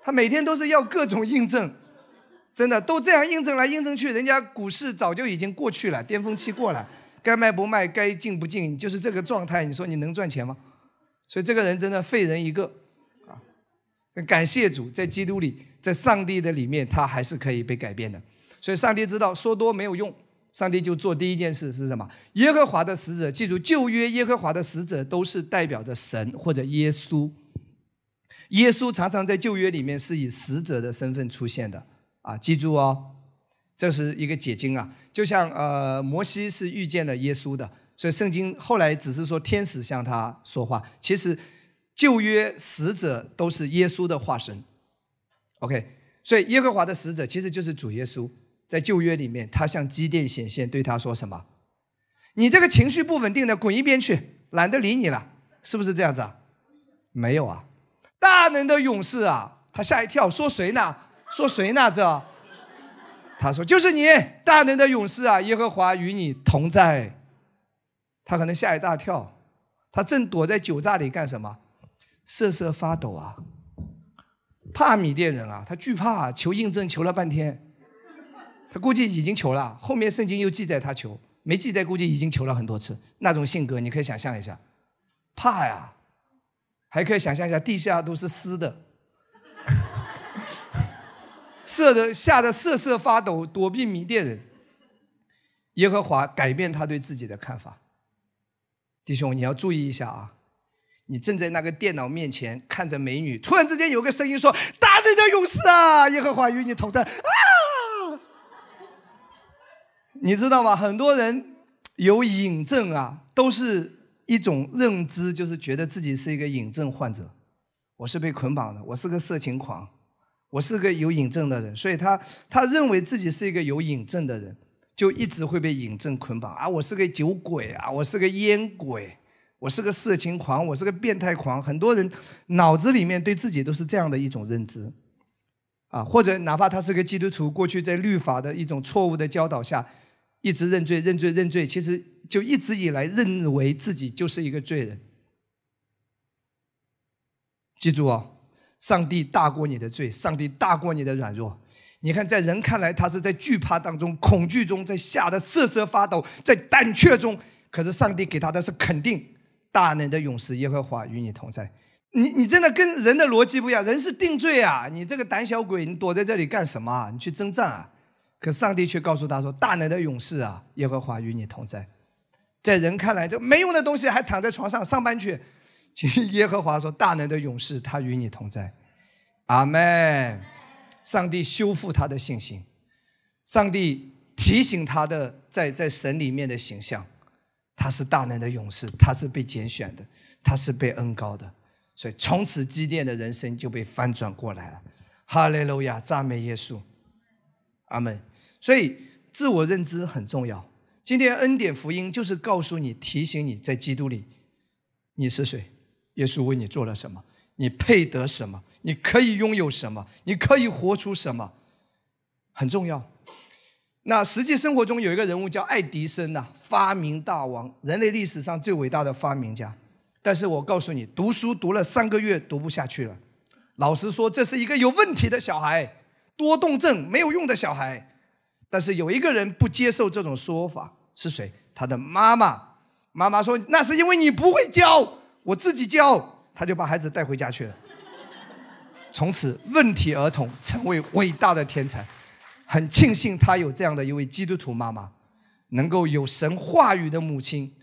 他每天都是要各种印证，真的都这样印证来印证去，人家股市早就已经过去了，巅峰期过了，该卖不卖，该进不进，就是这个状态。你说你能赚钱吗？所以这个人真的废人一个，啊！感谢主，在基督里，在上帝的里面，他还是可以被改变的。所以上帝知道说多没有用，上帝就做第一件事是什么？耶和华的使者，记住旧约耶和华的使者都是代表着神或者耶稣。耶稣常常在旧约里面是以使者的身份出现的啊！记住哦，这是一个解经啊，就像呃摩西是遇见了耶稣的。所以圣经后来只是说天使向他说话，其实旧约使者都是耶稣的化身。OK，所以耶和华的使者其实就是主耶稣，在旧约里面，他向基甸显现，对他说什么？你这个情绪不稳定的，滚一边去，懒得理你了，是不是这样子啊？没有啊，大能的勇士啊，他吓一跳，说谁呢？说谁呢？这，他说就是你，大能的勇士啊，耶和华与你同在。他可能吓一大跳，他正躲在酒榨里干什么？瑟瑟发抖啊，怕米甸人啊，他惧怕，求印证求了半天，他估计已经求了。后面圣经又记载他求，没记载估计已经求了很多次。那种性格你可以想象一下，怕呀，还可以想象一下地下都是湿的，瑟的吓得瑟瑟发抖，躲避米甸人。耶和华改变他对自己的看法。弟兄，你要注意一下啊！你正在那个电脑面前看着美女，突然之间有个声音说：“大能的勇士啊，耶和华与你同在！”啊！你知道吗？很多人有瘾症啊，都是一种认知，就是觉得自己是一个瘾症患者。我是被捆绑的，我是个色情狂，我是个有瘾症的人，所以他他认为自己是一个有瘾症的人。就一直会被引证捆绑啊！我是个酒鬼啊！我是个烟鬼，我是个色情狂，我是个变态狂。很多人脑子里面对自己都是这样的一种认知，啊，或者哪怕他是个基督徒，过去在律法的一种错误的教导下，一直认罪、认罪、认罪，其实就一直以来认为自己就是一个罪人。记住哦，上帝大过你的罪，上帝大过你的软弱。你看，在人看来，他是在惧怕当中、恐惧中，在吓得瑟瑟发抖，在胆怯中。可是上帝给他的是肯定，大能的勇士耶和华与你同在。你你真的跟人的逻辑不一样，人是定罪啊！你这个胆小鬼，你躲在这里干什么？你去征战啊！可上帝却告诉他说：“大能的勇士啊，耶和华与你同在。”在人看来，这没用的东西还躺在床上上班去。其实耶和华说：“大能的勇士，他与你同在。”阿门。上帝修复他的信心，上帝提醒他的在在神里面的形象，他是大能的勇士，他是被拣选的，他是被恩高的，所以从此基甸的人生就被翻转过来了。哈利路亚，赞美耶稣，阿门。所以自我认知很重要。今天恩典福音就是告诉你、提醒你在基督里你是谁，耶稣为你做了什么，你配得什么。你可以拥有什么？你可以活出什么？很重要。那实际生活中有一个人物叫爱迪生呐，发明大王，人类历史上最伟大的发明家。但是我告诉你，读书读了三个月读不下去了。老师说这是一个有问题的小孩，多动症，没有用的小孩。但是有一个人不接受这种说法，是谁？他的妈妈。妈妈说那是因为你不会教，我自己教。他就把孩子带回家去了。从此，问题儿童成为伟大的天才。很庆幸他有这样的一位基督徒妈妈，能够有神话语的母亲。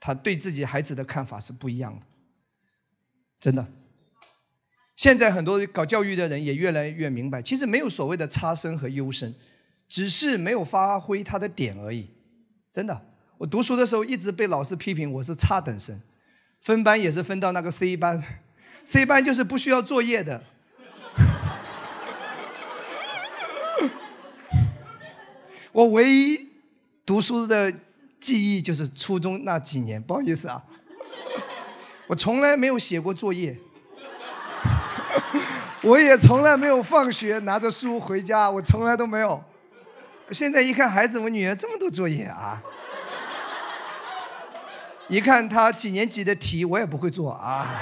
他对自己孩子的看法是不一样的，真的。现在很多搞教育的人也越来越明白，其实没有所谓的差生和优生，只是没有发挥他的点而已。真的，我读书的时候一直被老师批评我是差等生，分班也是分到那个 C 班，C 班就是不需要作业的。我唯一读书的记忆就是初中那几年，不好意思啊，我从来没有写过作业。我也从来没有放学拿着书回家，我从来都没有。现在一看孩子，我女儿这么多作业啊！一看他几年级的题，我也不会做啊。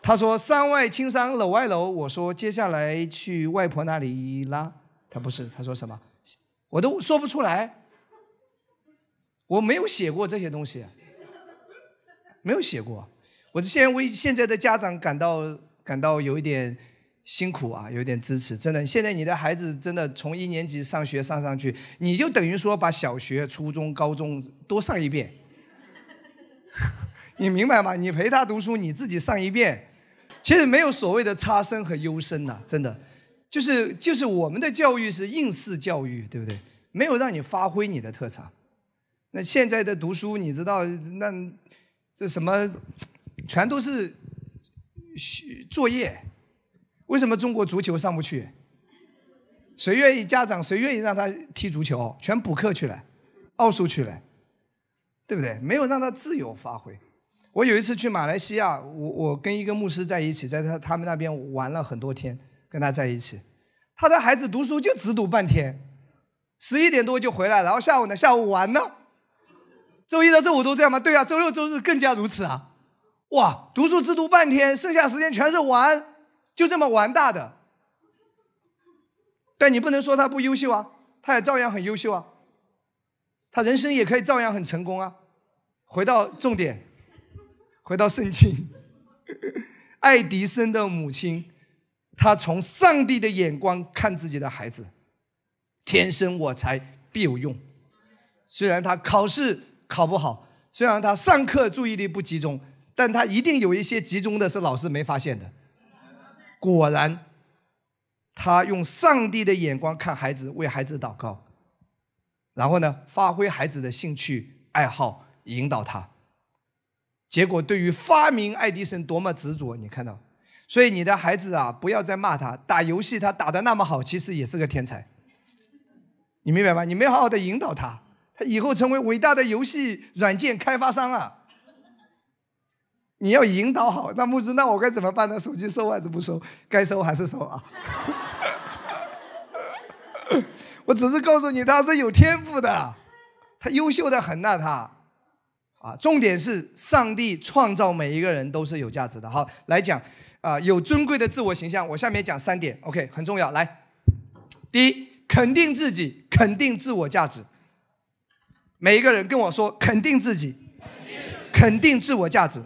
他说“山外青山楼外楼”，我说接下来去外婆那里啦。他不是，他说什么？我都说不出来。我没有写过这些东西，没有写过。我现为现在的家长感到感到有一点辛苦啊，有点支持，真的。现在你的孩子真的从一年级上学上上去，你就等于说把小学、初中、高中都上一遍，你明白吗？你陪他读书，你自己上一遍。其实没有所谓的差生和优生呐，真的，就是就是我们的教育是应试教育，对不对？没有让你发挥你的特长。那现在的读书，你知道那这什么？全都是学作业，为什么中国足球上不去？谁愿意家长谁愿意让他踢足球？全补课去了，奥数去了，对不对？没有让他自由发挥。我有一次去马来西亚，我我跟一个牧师在一起，在他他们那边玩了很多天，跟他在一起，他的孩子读书就只读半天，十一点多就回来，然后下午呢下午玩呢，周一到周五都这样吗？对啊，周六周日更加如此啊。哇，读书只读半天，剩下时间全是玩，就这么玩大的。但你不能说他不优秀啊，他也照样很优秀啊，他人生也可以照样很成功啊。回到重点，回到圣经，爱迪生的母亲，她从上帝的眼光看自己的孩子，天生我材必有用。虽然他考试考不好，虽然他上课注意力不集中。但他一定有一些集中的是老师没发现的。果然，他用上帝的眼光看孩子，为孩子祷告，然后呢，发挥孩子的兴趣爱好，引导他。结果，对于发明爱迪生多么执着，你看到？所以你的孩子啊，不要再骂他，打游戏他打的那么好，其实也是个天才。你明白吗？你没好好的引导他，他以后成为伟大的游戏软件开发商啊！你要引导好，那牧师，那我该怎么办呢？手机收还是不收？该收还是收啊？我只是告诉你，他是有天赋的，他优秀的很呐，他啊。重点是，上帝创造每一个人都是有价值的。好，来讲啊，有尊贵的自我形象。我下面讲三点，OK，很重要。来，第一，肯定自己，肯定自我价值。每一个人跟我说，肯定自己，肯定自我价值。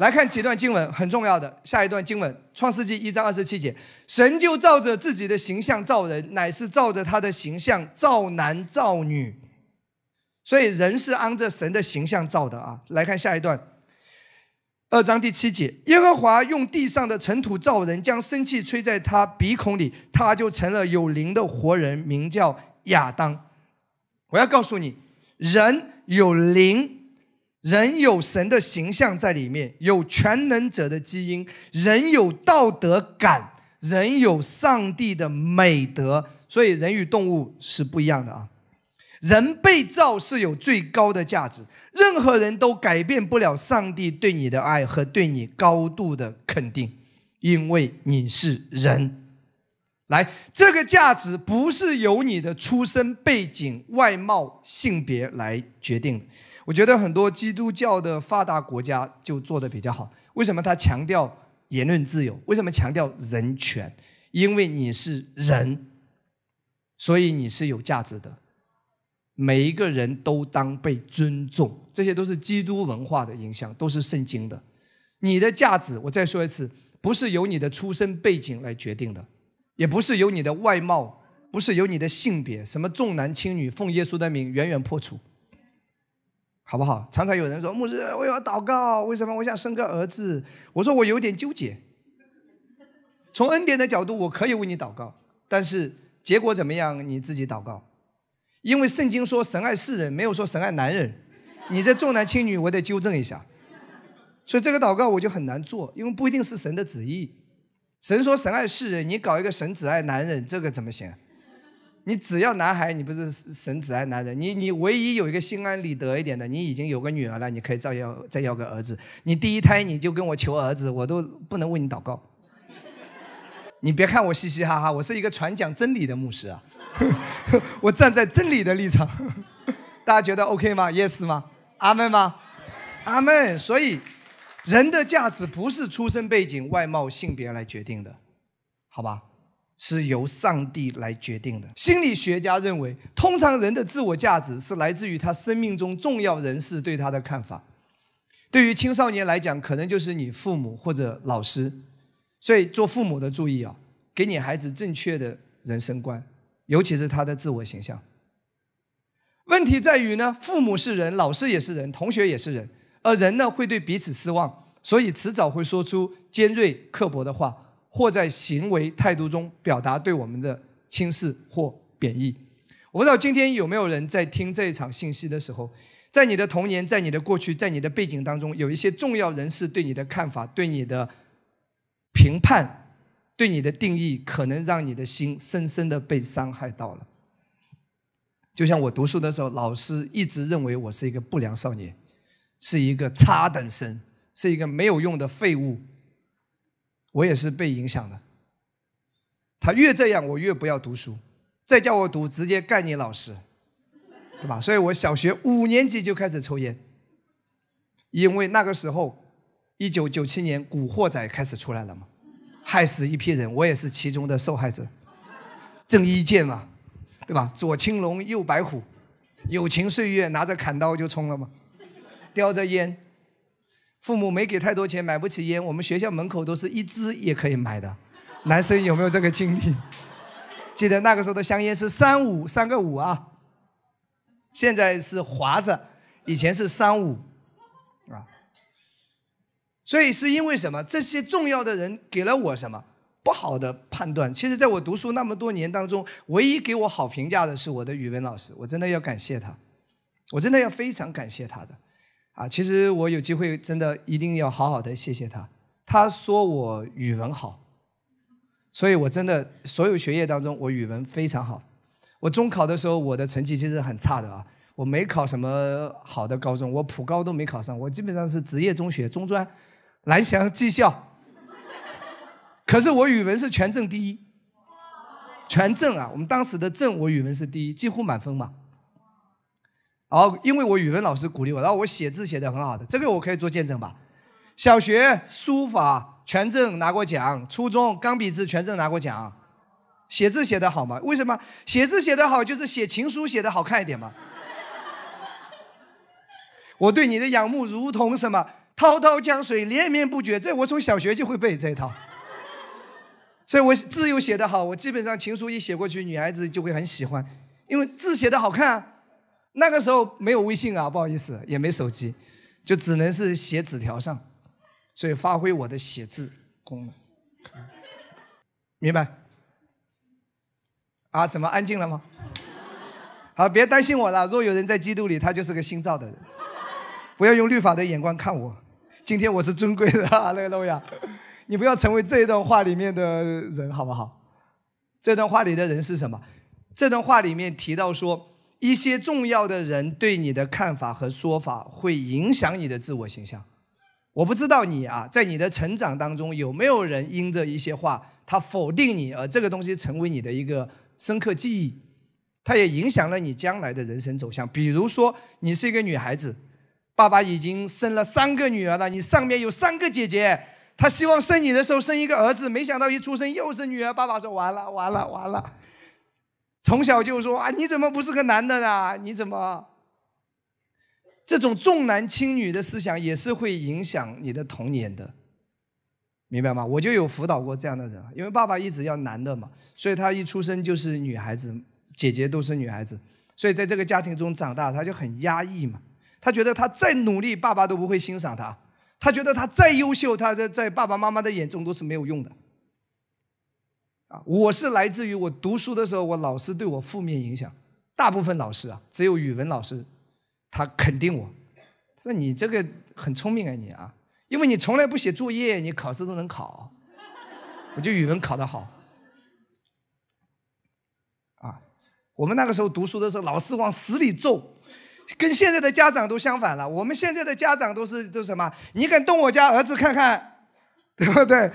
来看几段经文，很重要的。下一段经文，《创世纪》一章二十七节，神就照着自己的形象造人，乃是照着他的形象造男造女。所以人是按着神的形象造的啊。来看下一段，二章第七节，耶和华用地上的尘土造人，将生气吹在他鼻孔里，他就成了有灵的活人，名叫亚当。我要告诉你，人有灵。人有神的形象在里面，有全能者的基因，人有道德感，人有上帝的美德，所以人与动物是不一样的啊。人被造是有最高的价值，任何人都改变不了上帝对你的爱和对你高度的肯定，因为你是人。来，这个价值不是由你的出身背景、外貌、性别来决定。我觉得很多基督教的发达国家就做的比较好。为什么他强调言论自由？为什么强调人权？因为你是人，所以你是有价值的。每一个人都当被尊重，这些都是基督文化的影响，都是圣经的。你的价值，我再说一次，不是由你的出身背景来决定的，也不是由你的外貌，不是由你的性别，什么重男轻女，奉耶稣的名远远破除。好不好？常常有人说牧师，我要祷告，为什么我想生个儿子？我说我有点纠结。从恩典的角度，我可以为你祷告，但是结果怎么样，你自己祷告。因为圣经说神爱世人，没有说神爱男人。你这重男轻女，我得纠正一下。所以这个祷告我就很难做，因为不一定是神的旨意。神说神爱世人，你搞一个神只爱男人，这个怎么行？你只要男孩，你不是神只爱男人？你你唯一有一个心安理得一点的，你已经有个女儿了，你可以再要再要个儿子。你第一胎你就跟我求儿子，我都不能为你祷告。你别看我嘻嘻哈哈，我是一个传讲真理的牧师啊，我站在真理的立场。大家觉得 OK 吗？Yes 吗？阿门吗？阿门。所以人的价值不是出身背景、外貌、性别来决定的，好吧？是由上帝来决定的。心理学家认为，通常人的自我价值是来自于他生命中重要人士对他的看法。对于青少年来讲，可能就是你父母或者老师。所以做父母的注意啊，给你孩子正确的人生观，尤其是他的自我形象。问题在于呢，父母是人，老师也是人，同学也是人，而人呢会对彼此失望，所以迟早会说出尖锐刻薄的话。或在行为态度中表达对我们的轻视或贬义。我不知道今天有没有人在听这一场信息的时候，在你的童年、在你的过去、在你的背景当中，有一些重要人士对你的看法、对你的评判、对你的定义，可能让你的心深深的被伤害到了。就像我读书的时候，老师一直认为我是一个不良少年，是一个差等生，是一个没有用的废物。我也是被影响的。他越这样，我越不要读书。再叫我读，直接干你老师，对吧？所以我小学五年级就开始抽烟，因为那个时候，一九九七年《古惑仔》开始出来了嘛，害死一批人，我也是其中的受害者。郑伊健嘛，对吧？左青龙，右白虎，友情岁月，拿着砍刀就冲了嘛，叼着烟。父母没给太多钱，买不起烟。我们学校门口都是一支也可以买的。男生有没有这个经历？记得那个时候的香烟是三五三个五啊，现在是华子，以前是三五啊。所以是因为什么？这些重要的人给了我什么不好的判断？其实，在我读书那么多年当中，唯一给我好评价的是我的语文老师，我真的要感谢他，我真的要非常感谢他的。啊，其实我有机会，真的一定要好好的谢谢他。他说我语文好，所以我真的所有学业当中，我语文非常好。我中考的时候，我的成绩其实很差的啊，我没考什么好的高中，我普高都没考上，我基本上是职业中学、中专、蓝翔技校。可是我语文是全镇第一，全镇啊，我们当时的镇我语文是第一，几乎满分嘛。好，因为我语文老师鼓励我，然后我写字写的很好的，这个我可以做见证吧。小学书法全镇拿过奖，初中钢笔字全镇拿过奖。写字写得好吗？为什么写字写得好就是写情书写得好看一点嘛？我对你的仰慕如同什么滔滔江水连绵不绝，这我从小学就会背这一套。所以我字又写得好，我基本上情书一写过去，女孩子就会很喜欢，因为字写得好看。那个时候没有微信啊，不好意思，也没手机，就只能是写纸条上，所以发挥我的写字功能，明白？啊，怎么安静了吗？好，别担心我了。若有人在基督里，他就是个新造的人。不要用律法的眼光看我，今天我是尊贵的啊，那个路亚，你不要成为这一段话里面的人，好不好？这段话里的人是什么？这段话里面提到说。一些重要的人对你的看法和说法会影响你的自我形象。我不知道你啊，在你的成长当中有没有人因着一些话他否定你，而这个东西成为你的一个深刻记忆，它也影响了你将来的人生走向。比如说，你是一个女孩子，爸爸已经生了三个女儿了，你上面有三个姐姐，他希望生你的时候生一个儿子，没想到一出生又是女儿，爸爸说完了，完了，完了。从小就说啊，你怎么不是个男的呢？你怎么？这种重男轻女的思想也是会影响你的童年的，明白吗？我就有辅导过这样的人，因为爸爸一直要男的嘛，所以他一出生就是女孩子，姐姐都是女孩子，所以在这个家庭中长大，他就很压抑嘛。他觉得他再努力，爸爸都不会欣赏他；他觉得他再优秀，他在在爸爸妈妈的眼中都是没有用的。啊，我是来自于我读书的时候，我老师对我负面影响，大部分老师啊，只有语文老师，他肯定我，说你这个很聪明啊你啊，因为你从来不写作业，你考试都能考，我就语文考得好。啊，我们那个时候读书的时候，老师往死里揍，跟现在的家长都相反了。我们现在的家长都是都是什么？你敢动我家儿子看看，对不对？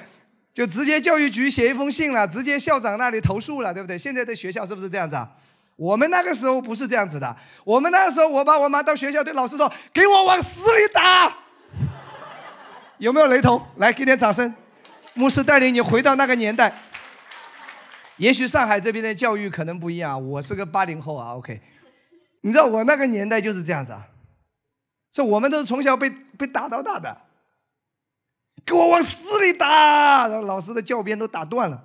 就直接教育局写一封信了，直接校长那里投诉了，对不对？现在的学校是不是这样子啊？我们那个时候不是这样子的。我们那个时候，我爸我妈到学校对老师说：“给我往死里打。”有没有雷同？来，给点掌声。牧师带领你回到那个年代。也许上海这边的教育可能不一样。我是个八零后啊，OK。你知道我那个年代就是这样子啊，所以我们都是从小被被打到大的。给我往死里打！然后老师的教鞭都打断了，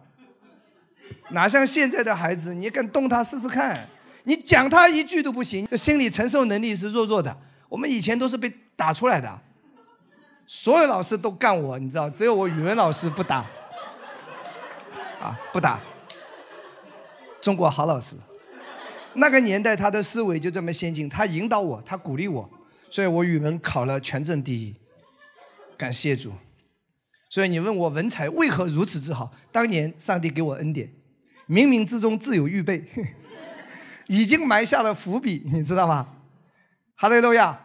哪像现在的孩子，你敢动他试试看？你讲他一句都不行，这心理承受能力是弱弱的。我们以前都是被打出来的，所有老师都干我，你知道，只有我语文老师不打，啊，不打。中国好老师，那个年代他的思维就这么先进，他引导我，他鼓励我，所以我语文考了全镇第一，感谢主。所以你问我文采为何如此之好？当年上帝给我恩典，冥冥之中自有预备，已经埋下了伏笔，你知道吗？哈利路亚！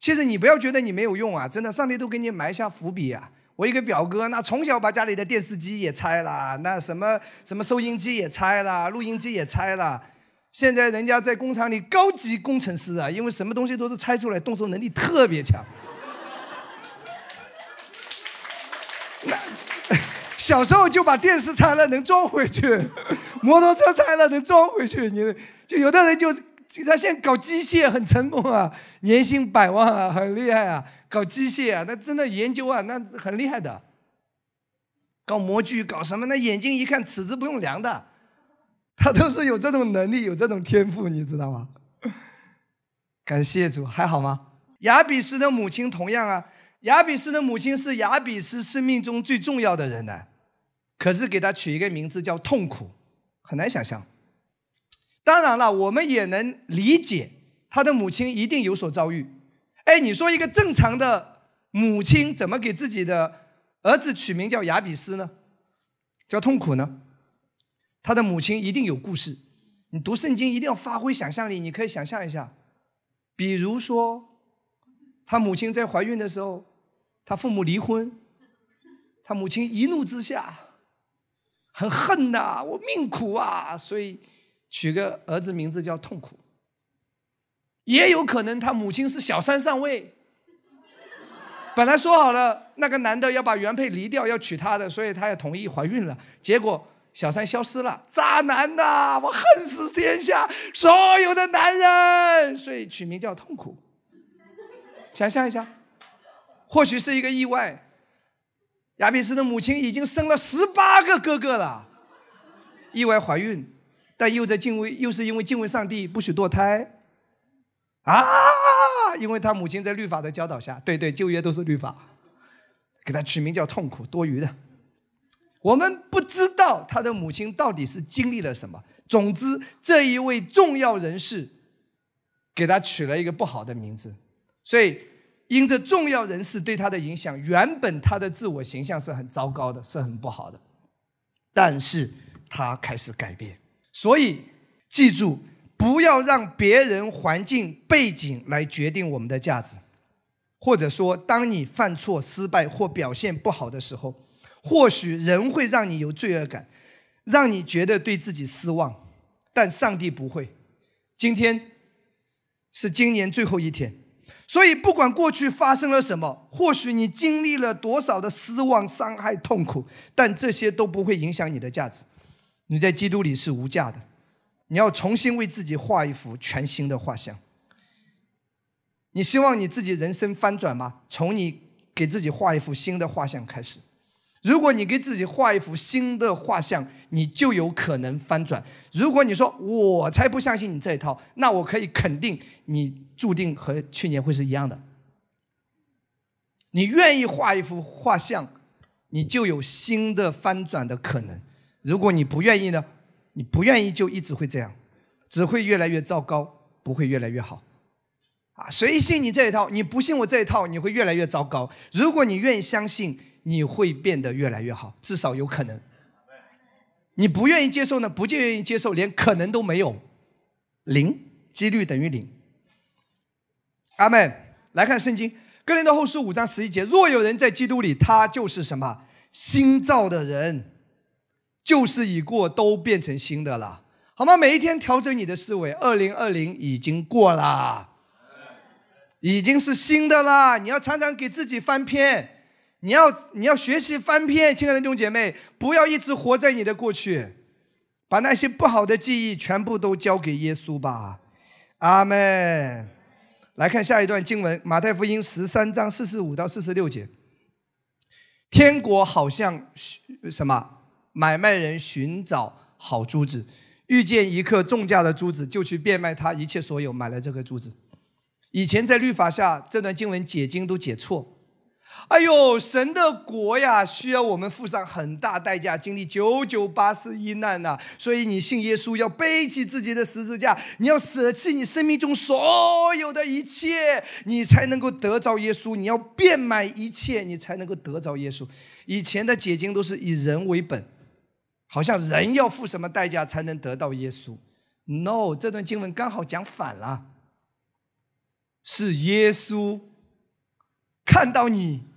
其实你不要觉得你没有用啊，真的，上帝都给你埋下伏笔啊。我一个表哥，那从小把家里的电视机也拆了，那什么什么收音机也拆了，录音机也拆了。现在人家在工厂里高级工程师啊，因为什么东西都是拆出来，动手能力特别强。小时候就把电视拆了能装回去，摩托车拆了能装回去。你就有的人就他现在搞机械很成功啊，年薪百万啊，很厉害啊。搞机械啊，那真的研究啊，那很厉害的。搞模具搞什么？那眼睛一看尺子不用量的，他都是有这种能力，有这种天赋，你知道吗？感谢主，还好吗？亚比斯的母亲同样啊。亚比斯的母亲是亚比斯生命中最重要的人呢，可是给他取一个名字叫痛苦，很难想象。当然了，我们也能理解他的母亲一定有所遭遇。哎，你说一个正常的母亲怎么给自己的儿子取名叫亚比斯呢？叫痛苦呢？他的母亲一定有故事。你读圣经一定要发挥想象力，你可以想象一下，比如说他母亲在怀孕的时候。他父母离婚，他母亲一怒之下，很恨呐，我命苦啊，所以取个儿子名字叫痛苦。也有可能他母亲是小三上位，本来说好了那个男的要把原配离掉，要娶她的，所以她也同意怀孕了。结果小三消失了，渣男呐，我恨死天下所有的男人，所以取名叫痛苦。想象一下。或许是一个意外，亚比斯的母亲已经生了十八个哥哥了，意外怀孕，但又在敬畏，又是因为敬畏上帝，不许堕胎，啊！因为他母亲在律法的教导下，对对，旧约都是律法，给他取名叫痛苦，多余的。我们不知道他的母亲到底是经历了什么。总之，这一位重要人士给他取了一个不好的名字，所以。因着重要人士对他的影响，原本他的自我形象是很糟糕的，是很不好的。但是他开始改变，所以记住，不要让别人、环境、背景来决定我们的价值。或者说，当你犯错、失败或表现不好的时候，或许人会让你有罪恶感，让你觉得对自己失望，但上帝不会。今天是今年最后一天。所以，不管过去发生了什么，或许你经历了多少的失望、伤害、痛苦，但这些都不会影响你的价值。你在基督里是无价的。你要重新为自己画一幅全新的画像。你希望你自己人生翻转吗？从你给自己画一幅新的画像开始。如果你给自己画一幅新的画像，你就有可能翻转。如果你说我才不相信你这一套，那我可以肯定你注定和去年会是一样的。你愿意画一幅画像，你就有新的翻转的可能。如果你不愿意呢？你不愿意就一直会这样，只会越来越糟糕，不会越来越好。啊，谁信你这一套？你不信我这一套，你会越来越糟糕。如果你愿意相信。你会变得越来越好，至少有可能。你不愿意接受呢？不就愿意接受，连可能都没有，零几率等于零。阿门。来看圣经，哥林多后书五章十一节：若有人在基督里，他就是什么新造的人，旧事已过，都变成新的了。好吗？每一天调整你的思维，二零二零已经过了，已经是新的啦。你要常常给自己翻篇。你要你要学习翻篇，亲爱的弟兄姐妹，不要一直活在你的过去，把那些不好的记忆全部都交给耶稣吧。阿门。来看下一段经文，马太福音十三章四十五到四十六节。天国好像什么？买卖人寻找好珠子，遇见一颗重价的珠子，就去变卖他一切所有，买了这颗珠子。以前在律法下，这段经文解经都解错。哎呦，神的国呀，需要我们付上很大代价，经历九九八十一难呐。所以你信耶稣，要背起自己的十字架，你要舍弃你生命中所有的一切，你才能够得着耶稣。你要变卖一切，你才能够得着耶稣。以前的解经都是以人为本，好像人要付什么代价才能得到耶稣。No，这段经文刚好讲反了，是耶稣看到你。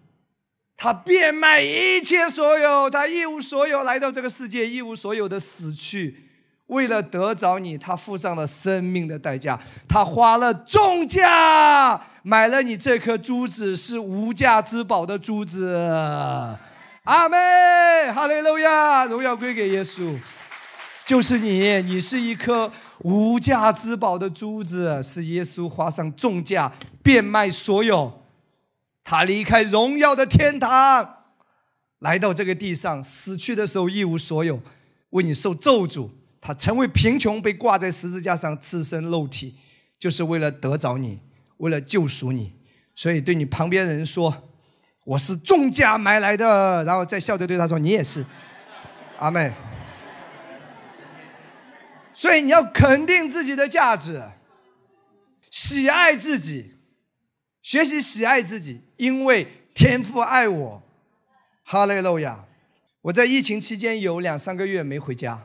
他变卖一切所有，他一无所有来到这个世界，一无所有的死去，为了得着你，他付上了生命的代价，他花了重价买了你这颗珠子，是无价之宝的珠子。阿妹，哈利路亚，荣耀归给耶稣，就是你，你是一颗无价之宝的珠子，是耶稣花上重价变卖所有。他离开荣耀的天堂，来到这个地上，死去的时候一无所有，为你受咒诅。他成为贫穷，被挂在十字架上，赤身肉体，就是为了得着你，为了救赎你。所以对你旁边人说：“我是重价买来的。”然后再笑着对他说：“你也是。”阿妹。所以你要肯定自己的价值，喜爱自己。学习喜爱自己，因为天父爱我。哈利路亚！我在疫情期间有两三个月没回家。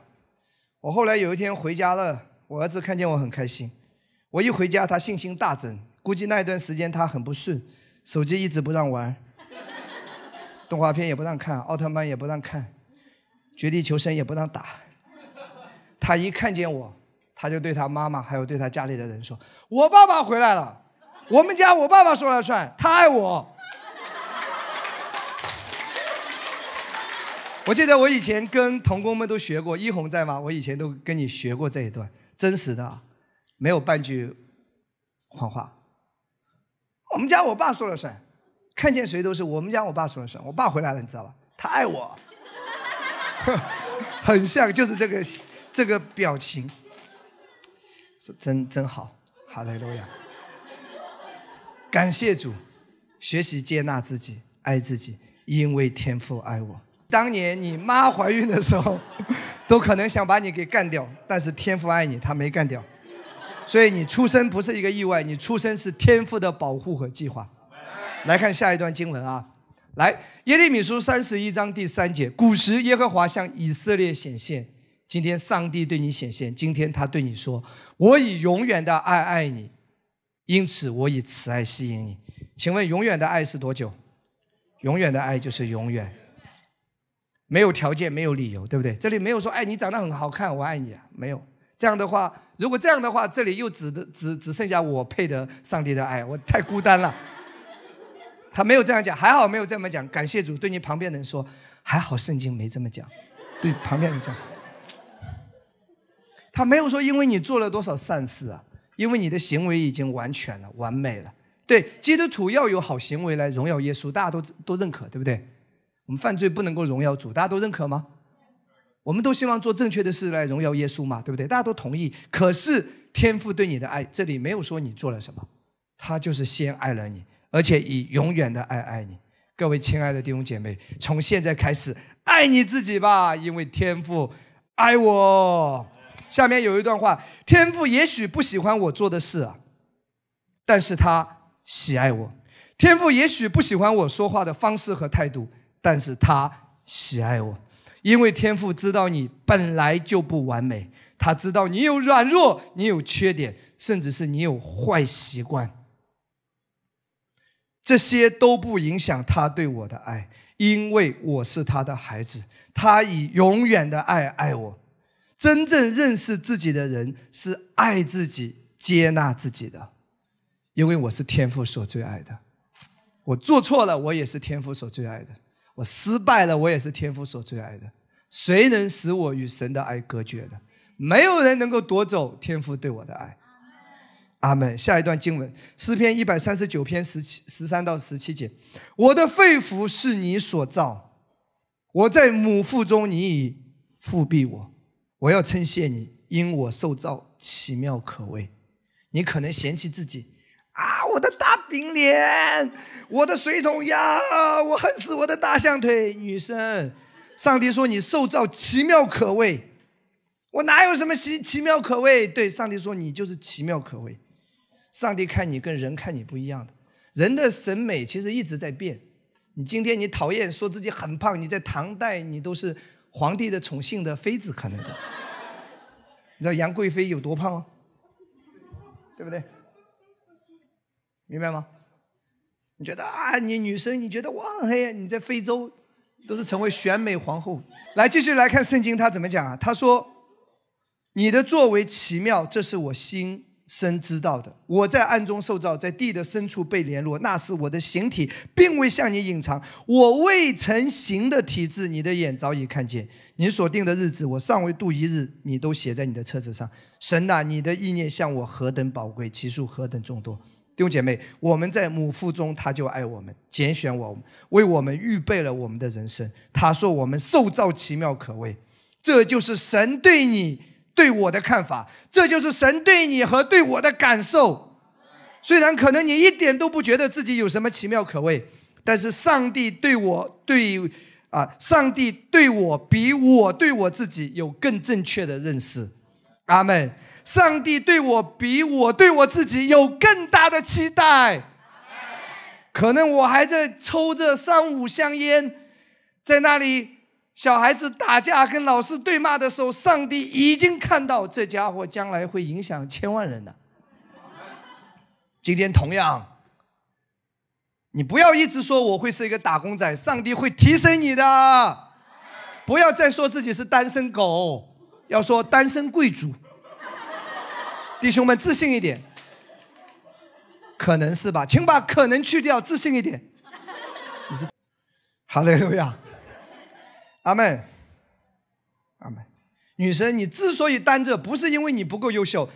我后来有一天回家了，我儿子看见我很开心。我一回家，他信心大增。估计那一段时间他很不顺，手机一直不让玩，动画片也不让看，奥特曼也不让看，绝地求生也不让打。他一看见我，他就对他妈妈还有对他家里的人说：“我爸爸回来了。”我们家我爸爸说了算，他爱我。我记得我以前跟童工们都学过，一红在吗？我以前都跟你学过这一段，真实的，没有半句谎话。我们家我爸说了算，看见谁都是我们家我爸说了算。我爸回来了，你知道吧？他爱我，很像，就是这个这个表情，说真真好，哈利路亚。感谢主，学习接纳自己，爱自己，因为天父爱我。当年你妈怀孕的时候，都可能想把你给干掉，但是天父爱你，他没干掉。所以你出生不是一个意外，你出生是天父的保护和计划。来看下一段经文啊，来耶利米书三十一章第三节：古时耶和华向以色列显现，今天上帝对你显现，今天他对你说：“我以永远的爱爱你。”因此，我以慈爱吸引你。请问，永远的爱是多久？永远的爱就是永远，没有条件，没有理由，对不对？这里没有说，哎，你长得很好看，我爱你啊，没有。这样的话，如果这样的话，这里又只的只只剩下我配得上帝的爱，我太孤单了。他没有这样讲，还好没有这么讲。感谢主，对你旁边的人说，还好圣经没这么讲。对旁边人讲，他没有说，因为你做了多少善事啊。因为你的行为已经完全了、完美了。对，基督徒要有好行为来荣耀耶稣，大家都都认可，对不对？我们犯罪不能够荣耀主，大家都认可吗？我们都希望做正确的事来荣耀耶稣嘛，对不对？大家都同意。可是天父对你的爱，这里没有说你做了什么，他就是先爱了你，而且以永远的爱爱你。各位亲爱的弟兄姐妹，从现在开始爱你自己吧，因为天父爱我。下面有一段话：天父也许不喜欢我做的事啊，但是他喜爱我；天父也许不喜欢我说话的方式和态度，但是他喜爱我。因为天父知道你本来就不完美，他知道你有软弱，你有缺点，甚至是你有坏习惯。这些都不影响他对我的爱，因为我是他的孩子，他以永远的爱爱我。真正认识自己的人是爱自己、接纳自己的，因为我是天父所最爱的。我做错了，我也是天父所最爱的。我失败了，我也是天父所最爱的。谁能使我与神的爱隔绝的？没有人能够夺走天父对我的爱。阿门。下一段经文，诗篇一百三十九篇十七十三到十七节：我的肺腑是你所造，我在母腹中，你已复庇我。我要称谢你，因我受造奇妙可畏。你可能嫌弃自己。啊！我的大饼脸，我的水桶腰，我恨死我的大象腿。女生，上帝说你受造奇妙可畏，我哪有什么奇奇妙可畏？对，上帝说你就是奇妙可畏。上帝看你跟人看你不一样的，人的审美其实一直在变。你今天你讨厌说自己很胖，你在唐代你都是皇帝的宠幸的妃子可能的。你知道杨贵妃有多胖吗？对不对？明白吗？你觉得啊，你女生你觉得哇嘿，你在非洲都是成为选美皇后。来，继续来看圣经，他怎么讲啊？他说：“你的作为奇妙，这是我心神知道的。我在暗中受造，在地的深处被联络，那是我的形体，并未向你隐藏。我未成形的体质，你的眼早已看见。你所定的日子，我尚未度一日，你都写在你的册子上。神呐，你的意念向我何等宝贵，其数何等众多。”弟兄姐妹，我们在母腹中，他就爱我们，拣选我们，为我们预备了我们的人生。他说我们受造奇妙可畏，这就是神对你、对我的看法，这就是神对你和对我的感受。虽然可能你一点都不觉得自己有什么奇妙可畏，但是上帝对我、对啊，上帝对我比我对我自己有更正确的认识。阿门。上帝对我比我对我自己有更大的期待。可能我还在抽着三五香烟，在那里小孩子打架跟老师对骂的时候，上帝已经看到这家伙将来会影响千万人的。今天同样，你不要一直说我会是一个打工仔，上帝会提升你的。不要再说自己是单身狗，要说单身贵族。弟兄们，自信一点，可能是吧？请把“可能”去掉，自信一点。你是，好嘞，路亚，阿妹，阿妹，女神，你之所以单着，不是因为你不够优秀，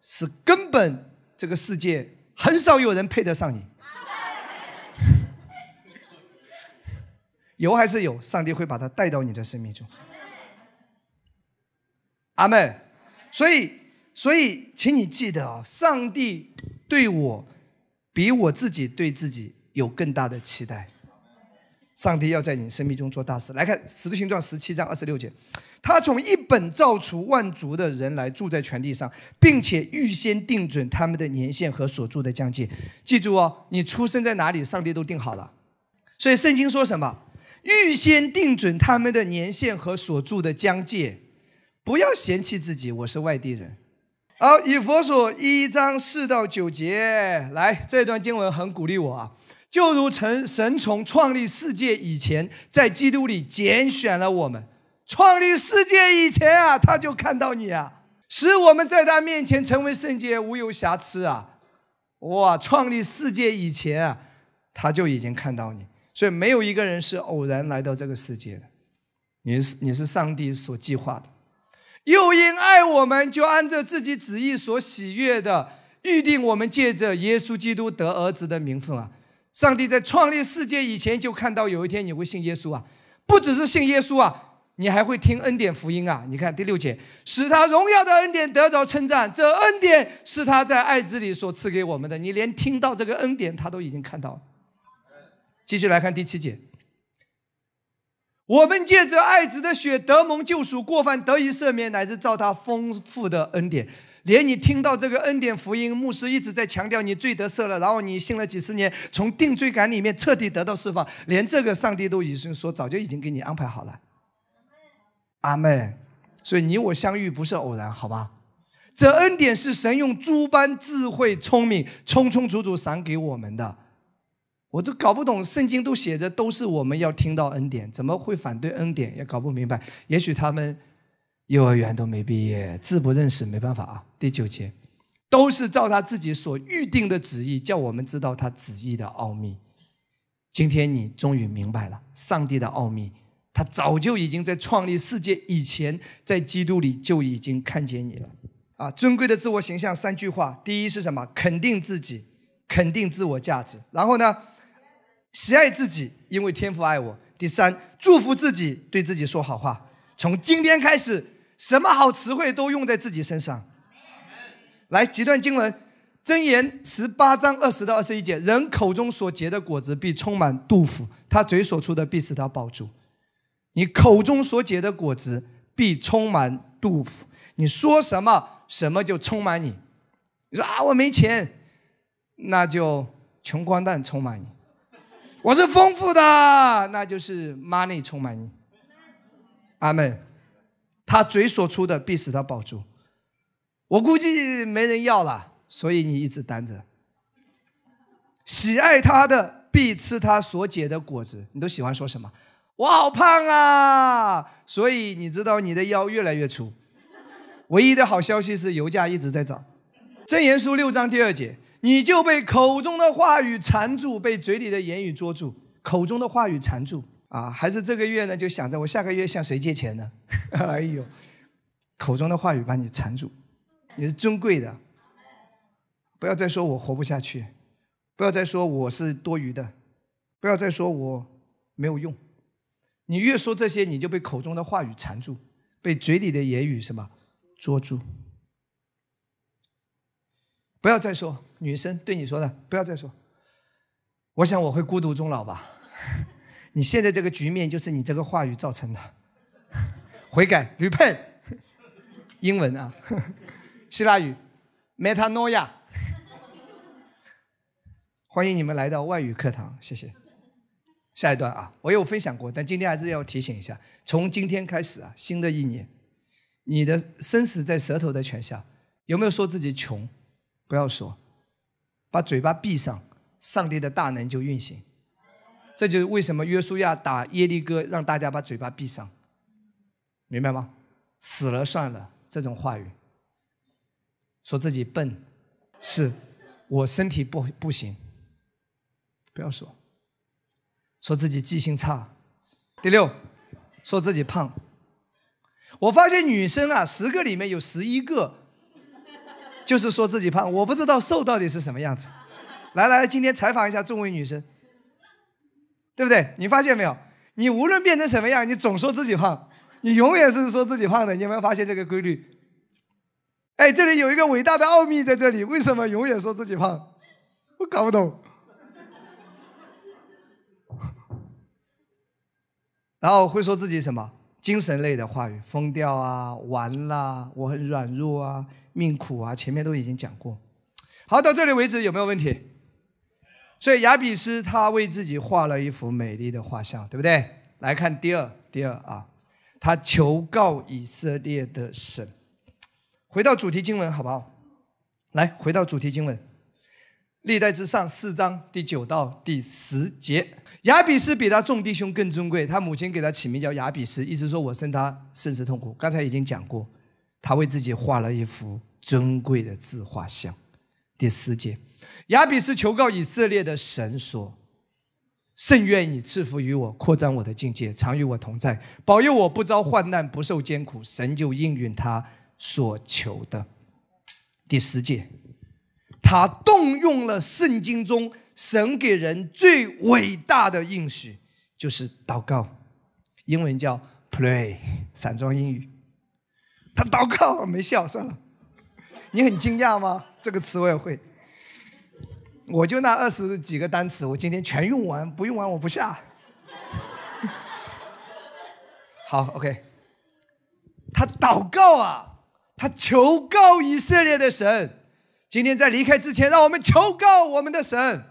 是根本这个世界很少有人配得上你。有还是有？上帝会把他带到你的生命中。阿妹，所以。所以，请你记得啊，上帝对我比我自己对自己有更大的期待。上帝要在你生命中做大事。来看《使徒行传》十七章二十六节，他从一本造出万族的人来住在全地上，并且预先定准他们的年限和所住的疆界。记住哦，你出生在哪里，上帝都定好了。所以圣经说什么？预先定准他们的年限和所住的疆界。不要嫌弃自己，我是外地人。好，以佛所一章四到九节来，这段经文很鼓励我啊。就如成神从创立世界以前，在基督里拣选了我们。创立世界以前啊，他就看到你啊，使我们在他面前成为圣洁，无有瑕疵啊。哇，创立世界以前啊，他就已经看到你，所以没有一个人是偶然来到这个世界的。你是你是上帝所计划的。又因爱我们，就按照自己旨意所喜悦的预定我们借着耶稣基督得儿子的名分啊！上帝在创立世界以前就看到有一天你会信耶稣啊，不只是信耶稣啊。你还会听恩典福音啊？你看第六节，使他荣耀的恩典得着称赞。这恩典是他在爱子里所赐给我们的。你连听到这个恩典，他都已经看到了。继续来看第七节，我们借着爱子的血得蒙救赎，过犯得以赦免，乃至照他丰富的恩典。连你听到这个恩典福音，牧师一直在强调你罪得赦了，然后你信了几十年，从定罪感里面彻底得到释放，连这个上帝都已经说早就已经给你安排好了。阿妹，所以你我相遇不是偶然，好吧？这恩典是神用诸般智慧、聪明、充充足足赏给我们的。我都搞不懂，圣经都写着都是我们要听到恩典，怎么会反对恩典？也搞不明白。也许他们幼儿园都没毕业，字不认识，没办法啊。第九节，都是照他自己所预定的旨意，叫我们知道他旨意的奥秘。今天你终于明白了上帝的奥秘。他早就已经在创立世界以前，在基督里就已经看见你了，啊，尊贵的自我形象三句话：第一是什么？肯定自己，肯定自我价值。然后呢，喜爱自己，因为天父爱我。第三，祝福自己，对自己说好话。从今天开始，什么好词汇都用在自己身上。来几段经文，箴言十八章二十到二十一节：人口中所结的果子必充满杜甫，他嘴所出的必使他饱足。你口中所结的果子必充满杜甫，你说什么，什么就充满你。你说啊，我没钱，那就穷光蛋充满你；我是丰富的，那就是 money 充满你。阿门。他嘴所出的必使他保住。我估计没人要了，所以你一直担着。喜爱他的必吃他所结的果子。你都喜欢说什么？我好胖啊，所以你知道你的腰越来越粗。唯一的好消息是油价一直在涨。箴言书六章第二节，你就被口中的话语缠住，被嘴里的言语捉住。口中的话语缠住啊，还是这个月呢就想着我下个月向谁借钱呢？哎呦，口中的话语把你缠住，你是尊贵的。不要再说我活不下去，不要再说我是多余的，不要再说我没有用。你越说这些，你就被口中的话语缠住，被嘴里的言语什么捉住。不要再说，女生对你说的，不要再说。我想我会孤独终老吧。你现在这个局面就是你这个话语造成的。悔改，repent，英文啊，希腊语，metanoia。欢迎你们来到外语课堂，谢谢。下一段啊，我有分享过，但今天还是要提醒一下：从今天开始啊，新的一年，你的生死在舌头的权下，有没有说自己穷？不要说，把嘴巴闭上，上帝的大能就运行。这就是为什么约书亚打耶利哥，让大家把嘴巴闭上，明白吗？死了算了，这种话语，说自己笨，是我身体不不行，不要说。说自己记性差，第六，说自己胖。我发现女生啊，十个里面有十一个，就是说自己胖。我不知道瘦到底是什么样子。来来，今天采访一下众位女生，对不对？你发现没有？你无论变成什么样，你总说自己胖，你永远是说自己胖的。你有没有发现这个规律？哎，这里有一个伟大的奥秘在这里，为什么永远说自己胖？我搞不懂。然后会说自己什么精神类的话语，疯掉啊，完啦，我很软弱啊，命苦啊，前面都已经讲过。好，到这里为止有没有问题？所以亚比斯他为自己画了一幅美丽的画像，对不对？来看第二，第二啊，他求告以色列的神。回到主题经文好不好？来，回到主题经文。历代之上四章第九到第十节，亚比斯比他众弟兄更尊贵，他母亲给他起名叫亚比斯，意思说我生他甚是痛苦。刚才已经讲过，他为自己画了一幅尊贵的自画像。第十节，亚比斯求告以色列的神说：“甚愿你赐福于我，扩张我的境界，常与我同在，保佑我不遭患难，不受艰苦。”神就应允他所求的。第十节。他动用了圣经中神给人最伟大的应许，就是祷告，英文叫 pray，散装英语。他祷告没笑，算了。你很惊讶吗？这个词我也会。我就那二十几个单词，我今天全用完，不用完我不下。好，OK。他祷告啊，他求告以色列的神。今天在离开之前，让我们求告我们的神。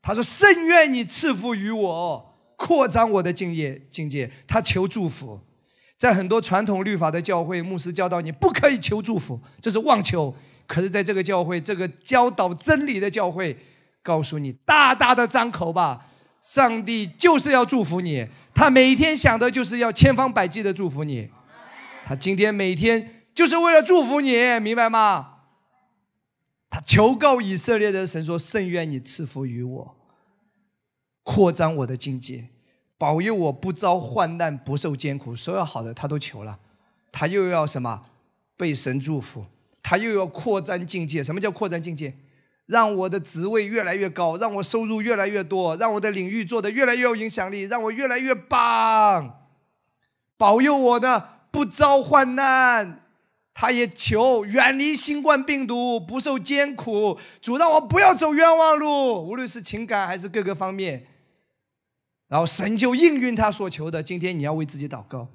他说：“甚愿你赐福于我，扩张我的境界。”境界，他求祝福。在很多传统律法的教会，牧师教导你不可以求祝福，这是妄求。可是，在这个教会，这个教导真理的教会，告诉你大大的张口吧，上帝就是要祝福你。他每天想的就是要千方百计的祝福你。他今天每天就是为了祝福你，明白吗？他求告以色列的神说：“甚愿你赐福于我，扩张我的境界，保佑我不遭患难，不受艰苦。所有好的他都求了，他又要什么？被神祝福，他又要扩张境界。什么叫扩张境界？让我的职位越来越高，让我收入越来越多，让我的领域做得越来越有影响力，让我越来越棒。保佑我呢，不遭患难。”他也求远离新冠病毒，不受艰苦。主让我不要走冤枉路，无论是情感还是各个方面。然后神就应允他所求的。今天你要为自己祷告，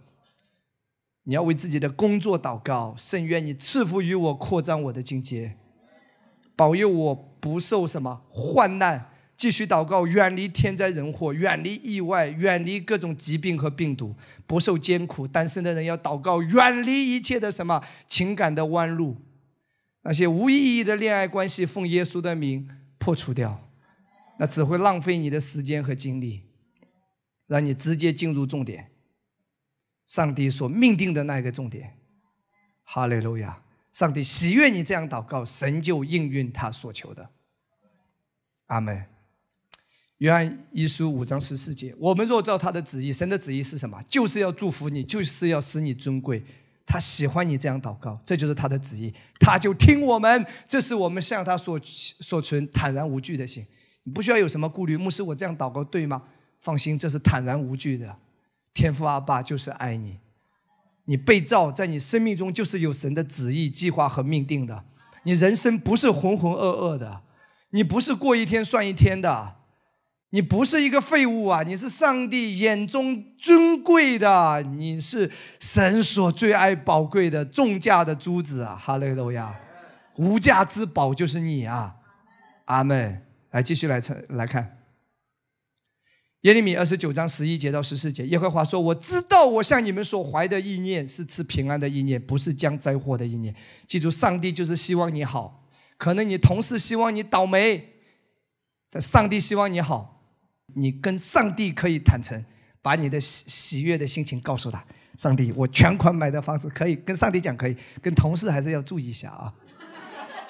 你要为自己的工作祷告。圣愿你赐福于我，扩张我的境界，保佑我不受什么患难。继续祷告，远离天灾人祸，远离意外，远离各种疾病和病毒，不受艰苦。单身的人要祷告，远离一切的什么情感的弯路，那些无意义的恋爱关系，奉耶稣的名破除掉，那只会浪费你的时间和精力，让你直接进入重点，上帝所命定的那一个重点。哈利路亚！上帝喜悦你这样祷告，神就应允他所求的。阿门。约翰一书五章十四节，我们若照他的旨意，神的旨意是什么？就是要祝福你，就是要使你尊贵。他喜欢你这样祷告，这就是他的旨意，他就听我们。这是我们向他所所存坦然无惧的心。你不需要有什么顾虑。牧师，我这样祷告对吗？放心，这是坦然无惧的。天父阿爸就是爱你，你被造在你生命中就是有神的旨意、计划和命定的。你人生不是浑浑噩噩的，你不是过一天算一天的。你不是一个废物啊！你是上帝眼中尊贵的，你是神所最爱宝贵的重价的珠子啊！哈利路亚，无价之宝就是你啊！阿门。来，继续来来看耶利米二十九章十一节到十四节，耶和华说：“我知道我向你们所怀的意念是赐平安的意念，不是将灾祸的意念。记住，上帝就是希望你好。可能你同事希望你倒霉，但上帝希望你好。”你跟上帝可以坦诚，把你的喜喜悦的心情告诉他。上帝，我全款买的房子可以跟上帝讲，可以跟同事还是要注意一下啊。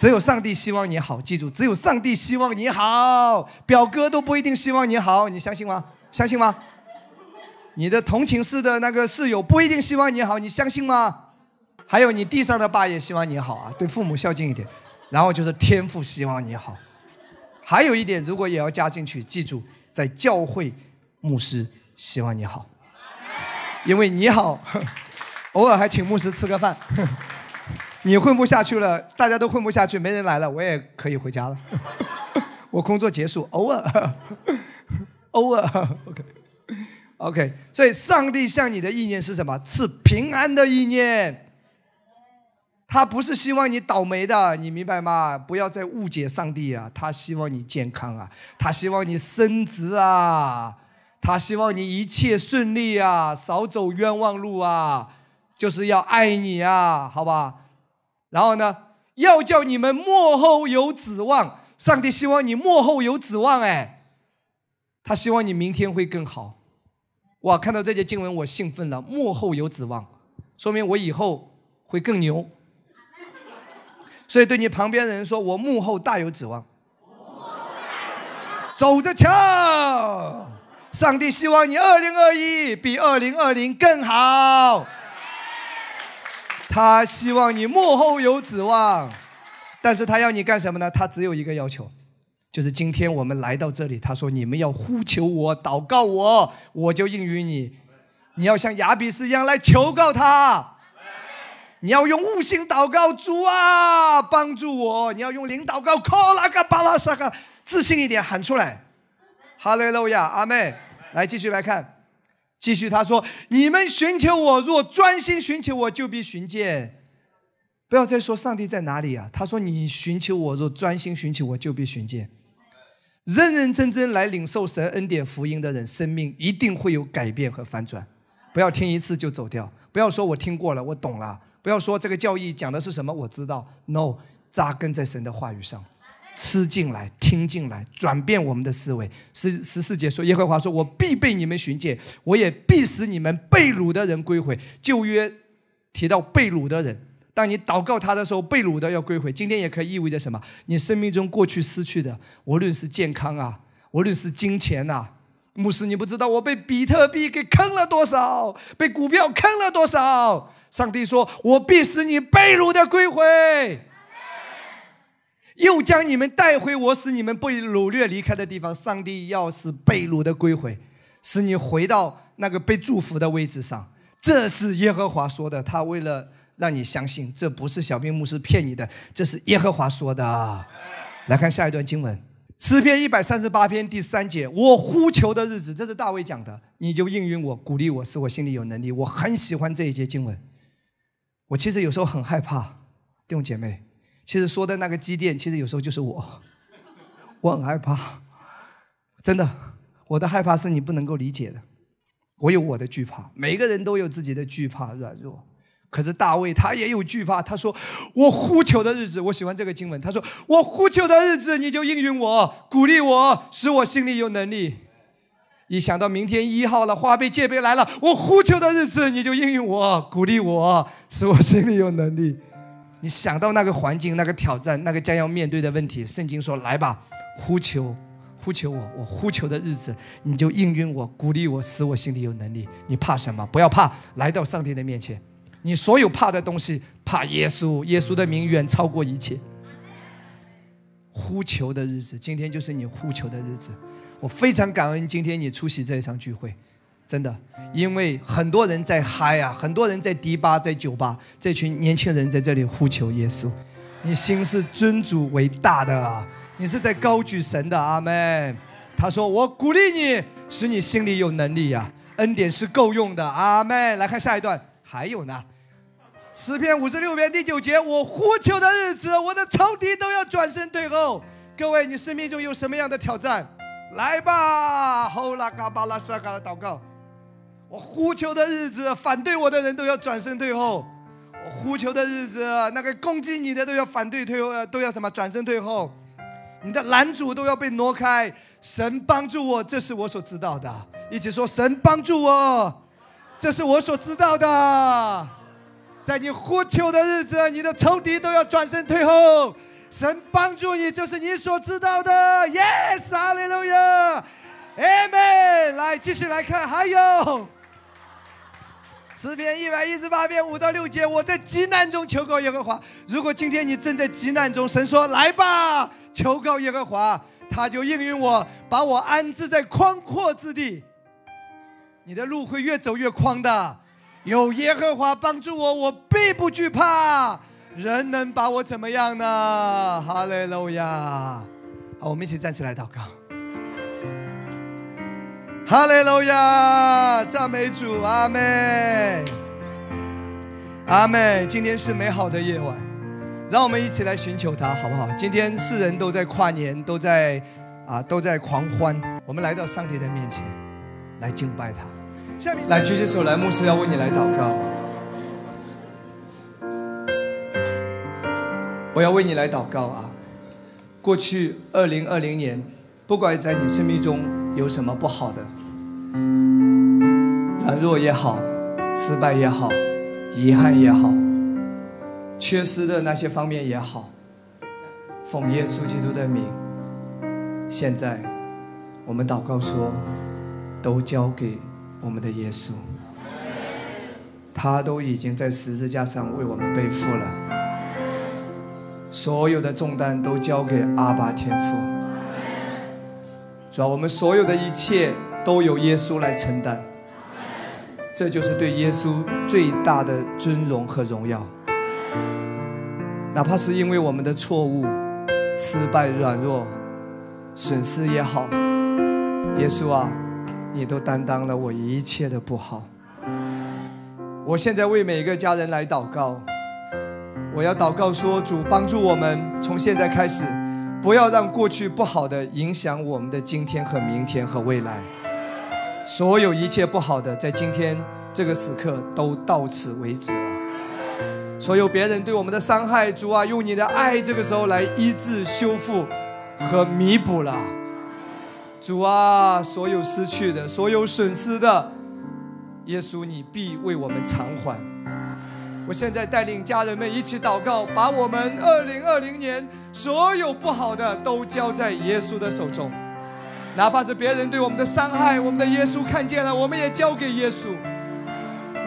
只有上帝希望你好，记住，只有上帝希望你好，表哥都不一定希望你好，你相信吗？相信吗？你的同寝室的那个室友不一定希望你好，你相信吗？还有你地上的爸也希望你好啊，对父母孝敬一点。然后就是天父希望你好。还有一点，如果也要加进去，记住。在教会，牧师希望你好，因为你好，偶尔还请牧师吃个饭。你混不下去了，大家都混不下去，没人来了，我也可以回家了。我工作结束，偶尔，偶尔，OK，OK。所以，上帝向你的意念是什么？是平安的意念。他不是希望你倒霉的，你明白吗？不要再误解上帝啊！他希望你健康啊，他希望你升职啊，他希望你一切顺利啊，少走冤枉路啊，就是要爱你啊，好吧？然后呢，要叫你们幕后有指望。上帝希望你幕后有指望，哎，他希望你明天会更好。哇，看到这节经文我兴奋了，幕后有指望，说明我以后会更牛。所以，对你旁边的人说：“我幕后大有指望，走着瞧。上帝希望你二零二一比二零二零更好。他希望你幕后有指望，但是他要你干什么呢？他只有一个要求，就是今天我们来到这里，他说你们要呼求我，祷告我，我就应允你。你要像亚比斯一样来求告他，你要用悟性祷告主啊，帮助我。你要用灵祷告，靠那个巴拉萨个，自信一点喊出来，哈利路亚，阿妹，来继续来看，继续他说，你们寻求我，若专心寻求我，就必寻见。不要再说上帝在哪里啊！他说：“你寻求我，若专心寻求我，就必寻见。认认真真来领受神恩典福音的人，生命一定会有改变和反转。不要听一次就走掉，不要说我听过了，我懂了。不要说这个教义讲的是什么，我知道。No，扎根在神的话语上，吃进来，听进来，转变我们的思维。十十四节说，耶和华说：我必被你们寻见，我也必使你们被掳的人归回。旧约提到被掳的人。”当你祷告他的时候，被掳的要归回。今天也可以意味着什么？你生命中过去失去的，无论是健康啊，无论是金钱呐，牧师，你不知道我被比特币给坑了多少，被股票坑了多少。上帝说：“我必使你被掳的归回，又将你们带回我使你们被掳掠离开的地方。”上帝要使被掳的归回，使你回到那个被祝福的位置上。这是耶和华说的。他为了。让你相信这不是小兵牧师骗你的，这是耶和华说的。来看下一段经文，诗篇一百三十八篇第三节：我呼求的日子，这是大卫讲的，你就应允我，鼓励我，使我心里有能力。我很喜欢这一节经文。我其实有时候很害怕，弟兄姐妹，其实说的那个积淀，其实有时候就是我，我很害怕，真的，我的害怕是你不能够理解的。我有我的惧怕，每个人都有自己的惧怕、软弱。可是大卫他也有惧怕，他说：“我呼求的日子，我喜欢这个经文。他说：我呼求的日子，你就应允我，鼓励我，使我心里有能力。一想到明天一号了，花呗借呗来了，我呼求的日子，你就应允我，鼓励我，使我心里有能力。你想到那个环境、那个挑战、那个将要面对的问题，圣经说：来吧，呼求，呼求我，我呼求的日子，你就应允我，鼓励我，使我心里有能力。你怕什么？不要怕，来到上帝的面前。”你所有怕的东西，怕耶稣，耶稣的名远超过一切。呼求的日子，今天就是你呼求的日子。我非常感恩今天你出席这一场聚会，真的，因为很多人在嗨啊，很多人在迪吧，在酒吧，这群年轻人在这里呼求耶稣。你心是尊主为大的，你是在高举神的，阿门。他说：“我鼓励你，使你心里有能力呀，恩典是够用的，阿门。”来看下一段，还有呢。诗篇五十六篇第九节，我呼求的日子，我的仇敌都要转身退后。各位，你生命中有什么样的挑战？来吧，吼啦嘎巴拉沙嘎的祷告。我呼求的日子，反对我的人都要转身退后。我呼求的日子，那个攻击你的都要反对退后，都要什么转身退后。你的拦阻都要被挪开。神帮助我，这是我所知道的。一起说，神帮助我，这是我所知道的。在你呼求的日子，你的仇敌都要转身退后。神帮助你，就是你所知道的。Yes，哈利路亚，Amen。来，继续来看，还有诗篇一百一十八篇五到六节。我在极难中求告耶和华。如果今天你正在极难中，神说：“来吧，求告耶和华，他就应允我，把我安置在宽阔之地。”你的路会越走越宽的。有耶和华帮助我，我必不惧怕。人能把我怎么样呢？哈利路亚！好，我们一起站起来祷告。哈利路亚！赞美主，阿门，阿门。今天是美好的夜晚，让我们一起来寻求他，好不好？今天世人都在跨年，都在啊，都在狂欢。我们来到上帝的面前，来敬拜他。下面来，举起手来，牧师要为你来祷告。我要为你来祷告啊！过去二零二零年，不管在你生命中有什么不好的，软弱也好，失败也好，遗憾也好，缺失的那些方面也好，奉耶稣基督的名，现在我们祷告说，都交给。我们的耶稣，他都已经在十字架上为我们背负了。所有的重担都交给阿爸天父。主要我们所有的一切都由耶稣来承担，这就是对耶稣最大的尊荣和荣耀。哪怕是因为我们的错误、失败、软弱、损失也好，耶稣啊，你都担当了我一切的不好。我现在为每一个家人来祷告。我要祷告说：“主帮助我们，从现在开始，不要让过去不好的影响我们的今天和明天和未来。所有一切不好的，在今天这个时刻都到此为止了。所有别人对我们的伤害，主啊，用你的爱这个时候来医治、修复和弥补了。主啊，所有失去的、所有损失的，耶稣，你必为我们偿还。”我现在带领家人们一起祷告，把我们二零二零年所有不好的都交在耶稣的手中，哪怕是别人对我们的伤害，我们的耶稣看见了，我们也交给耶稣。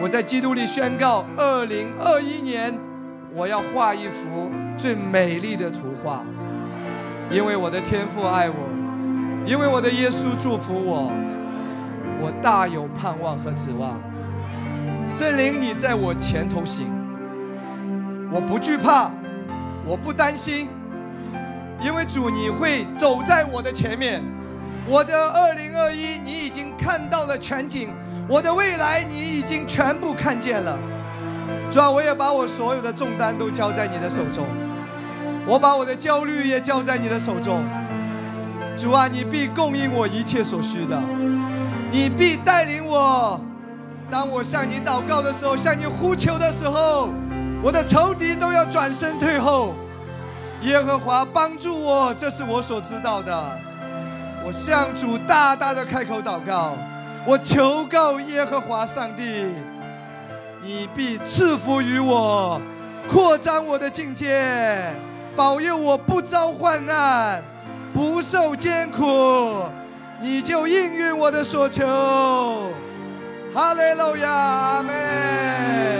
我在基督里宣告，二零二一年我要画一幅最美丽的图画，因为我的天父爱我，因为我的耶稣祝福我，我大有盼望和指望。圣灵，你在我前头行，我不惧怕，我不担心，因为主你会走在我的前面。我的二零二一，你已经看到了全景；我的未来，你已经全部看见了。主啊，我也把我所有的重担都交在你的手中，我把我的焦虑也交在你的手中。主啊，你必供应我一切所需的，你必带领我。当我向你祷告的时候，向你呼求的时候，我的仇敌都要转身退后。耶和华帮助我，这是我所知道的。我向主大大的开口祷告，我求告耶和华上帝，你必赐福于我，扩张我的境界，保佑我不遭患难，不受艰苦，你就应允我的所求。哈利路亚，阿门。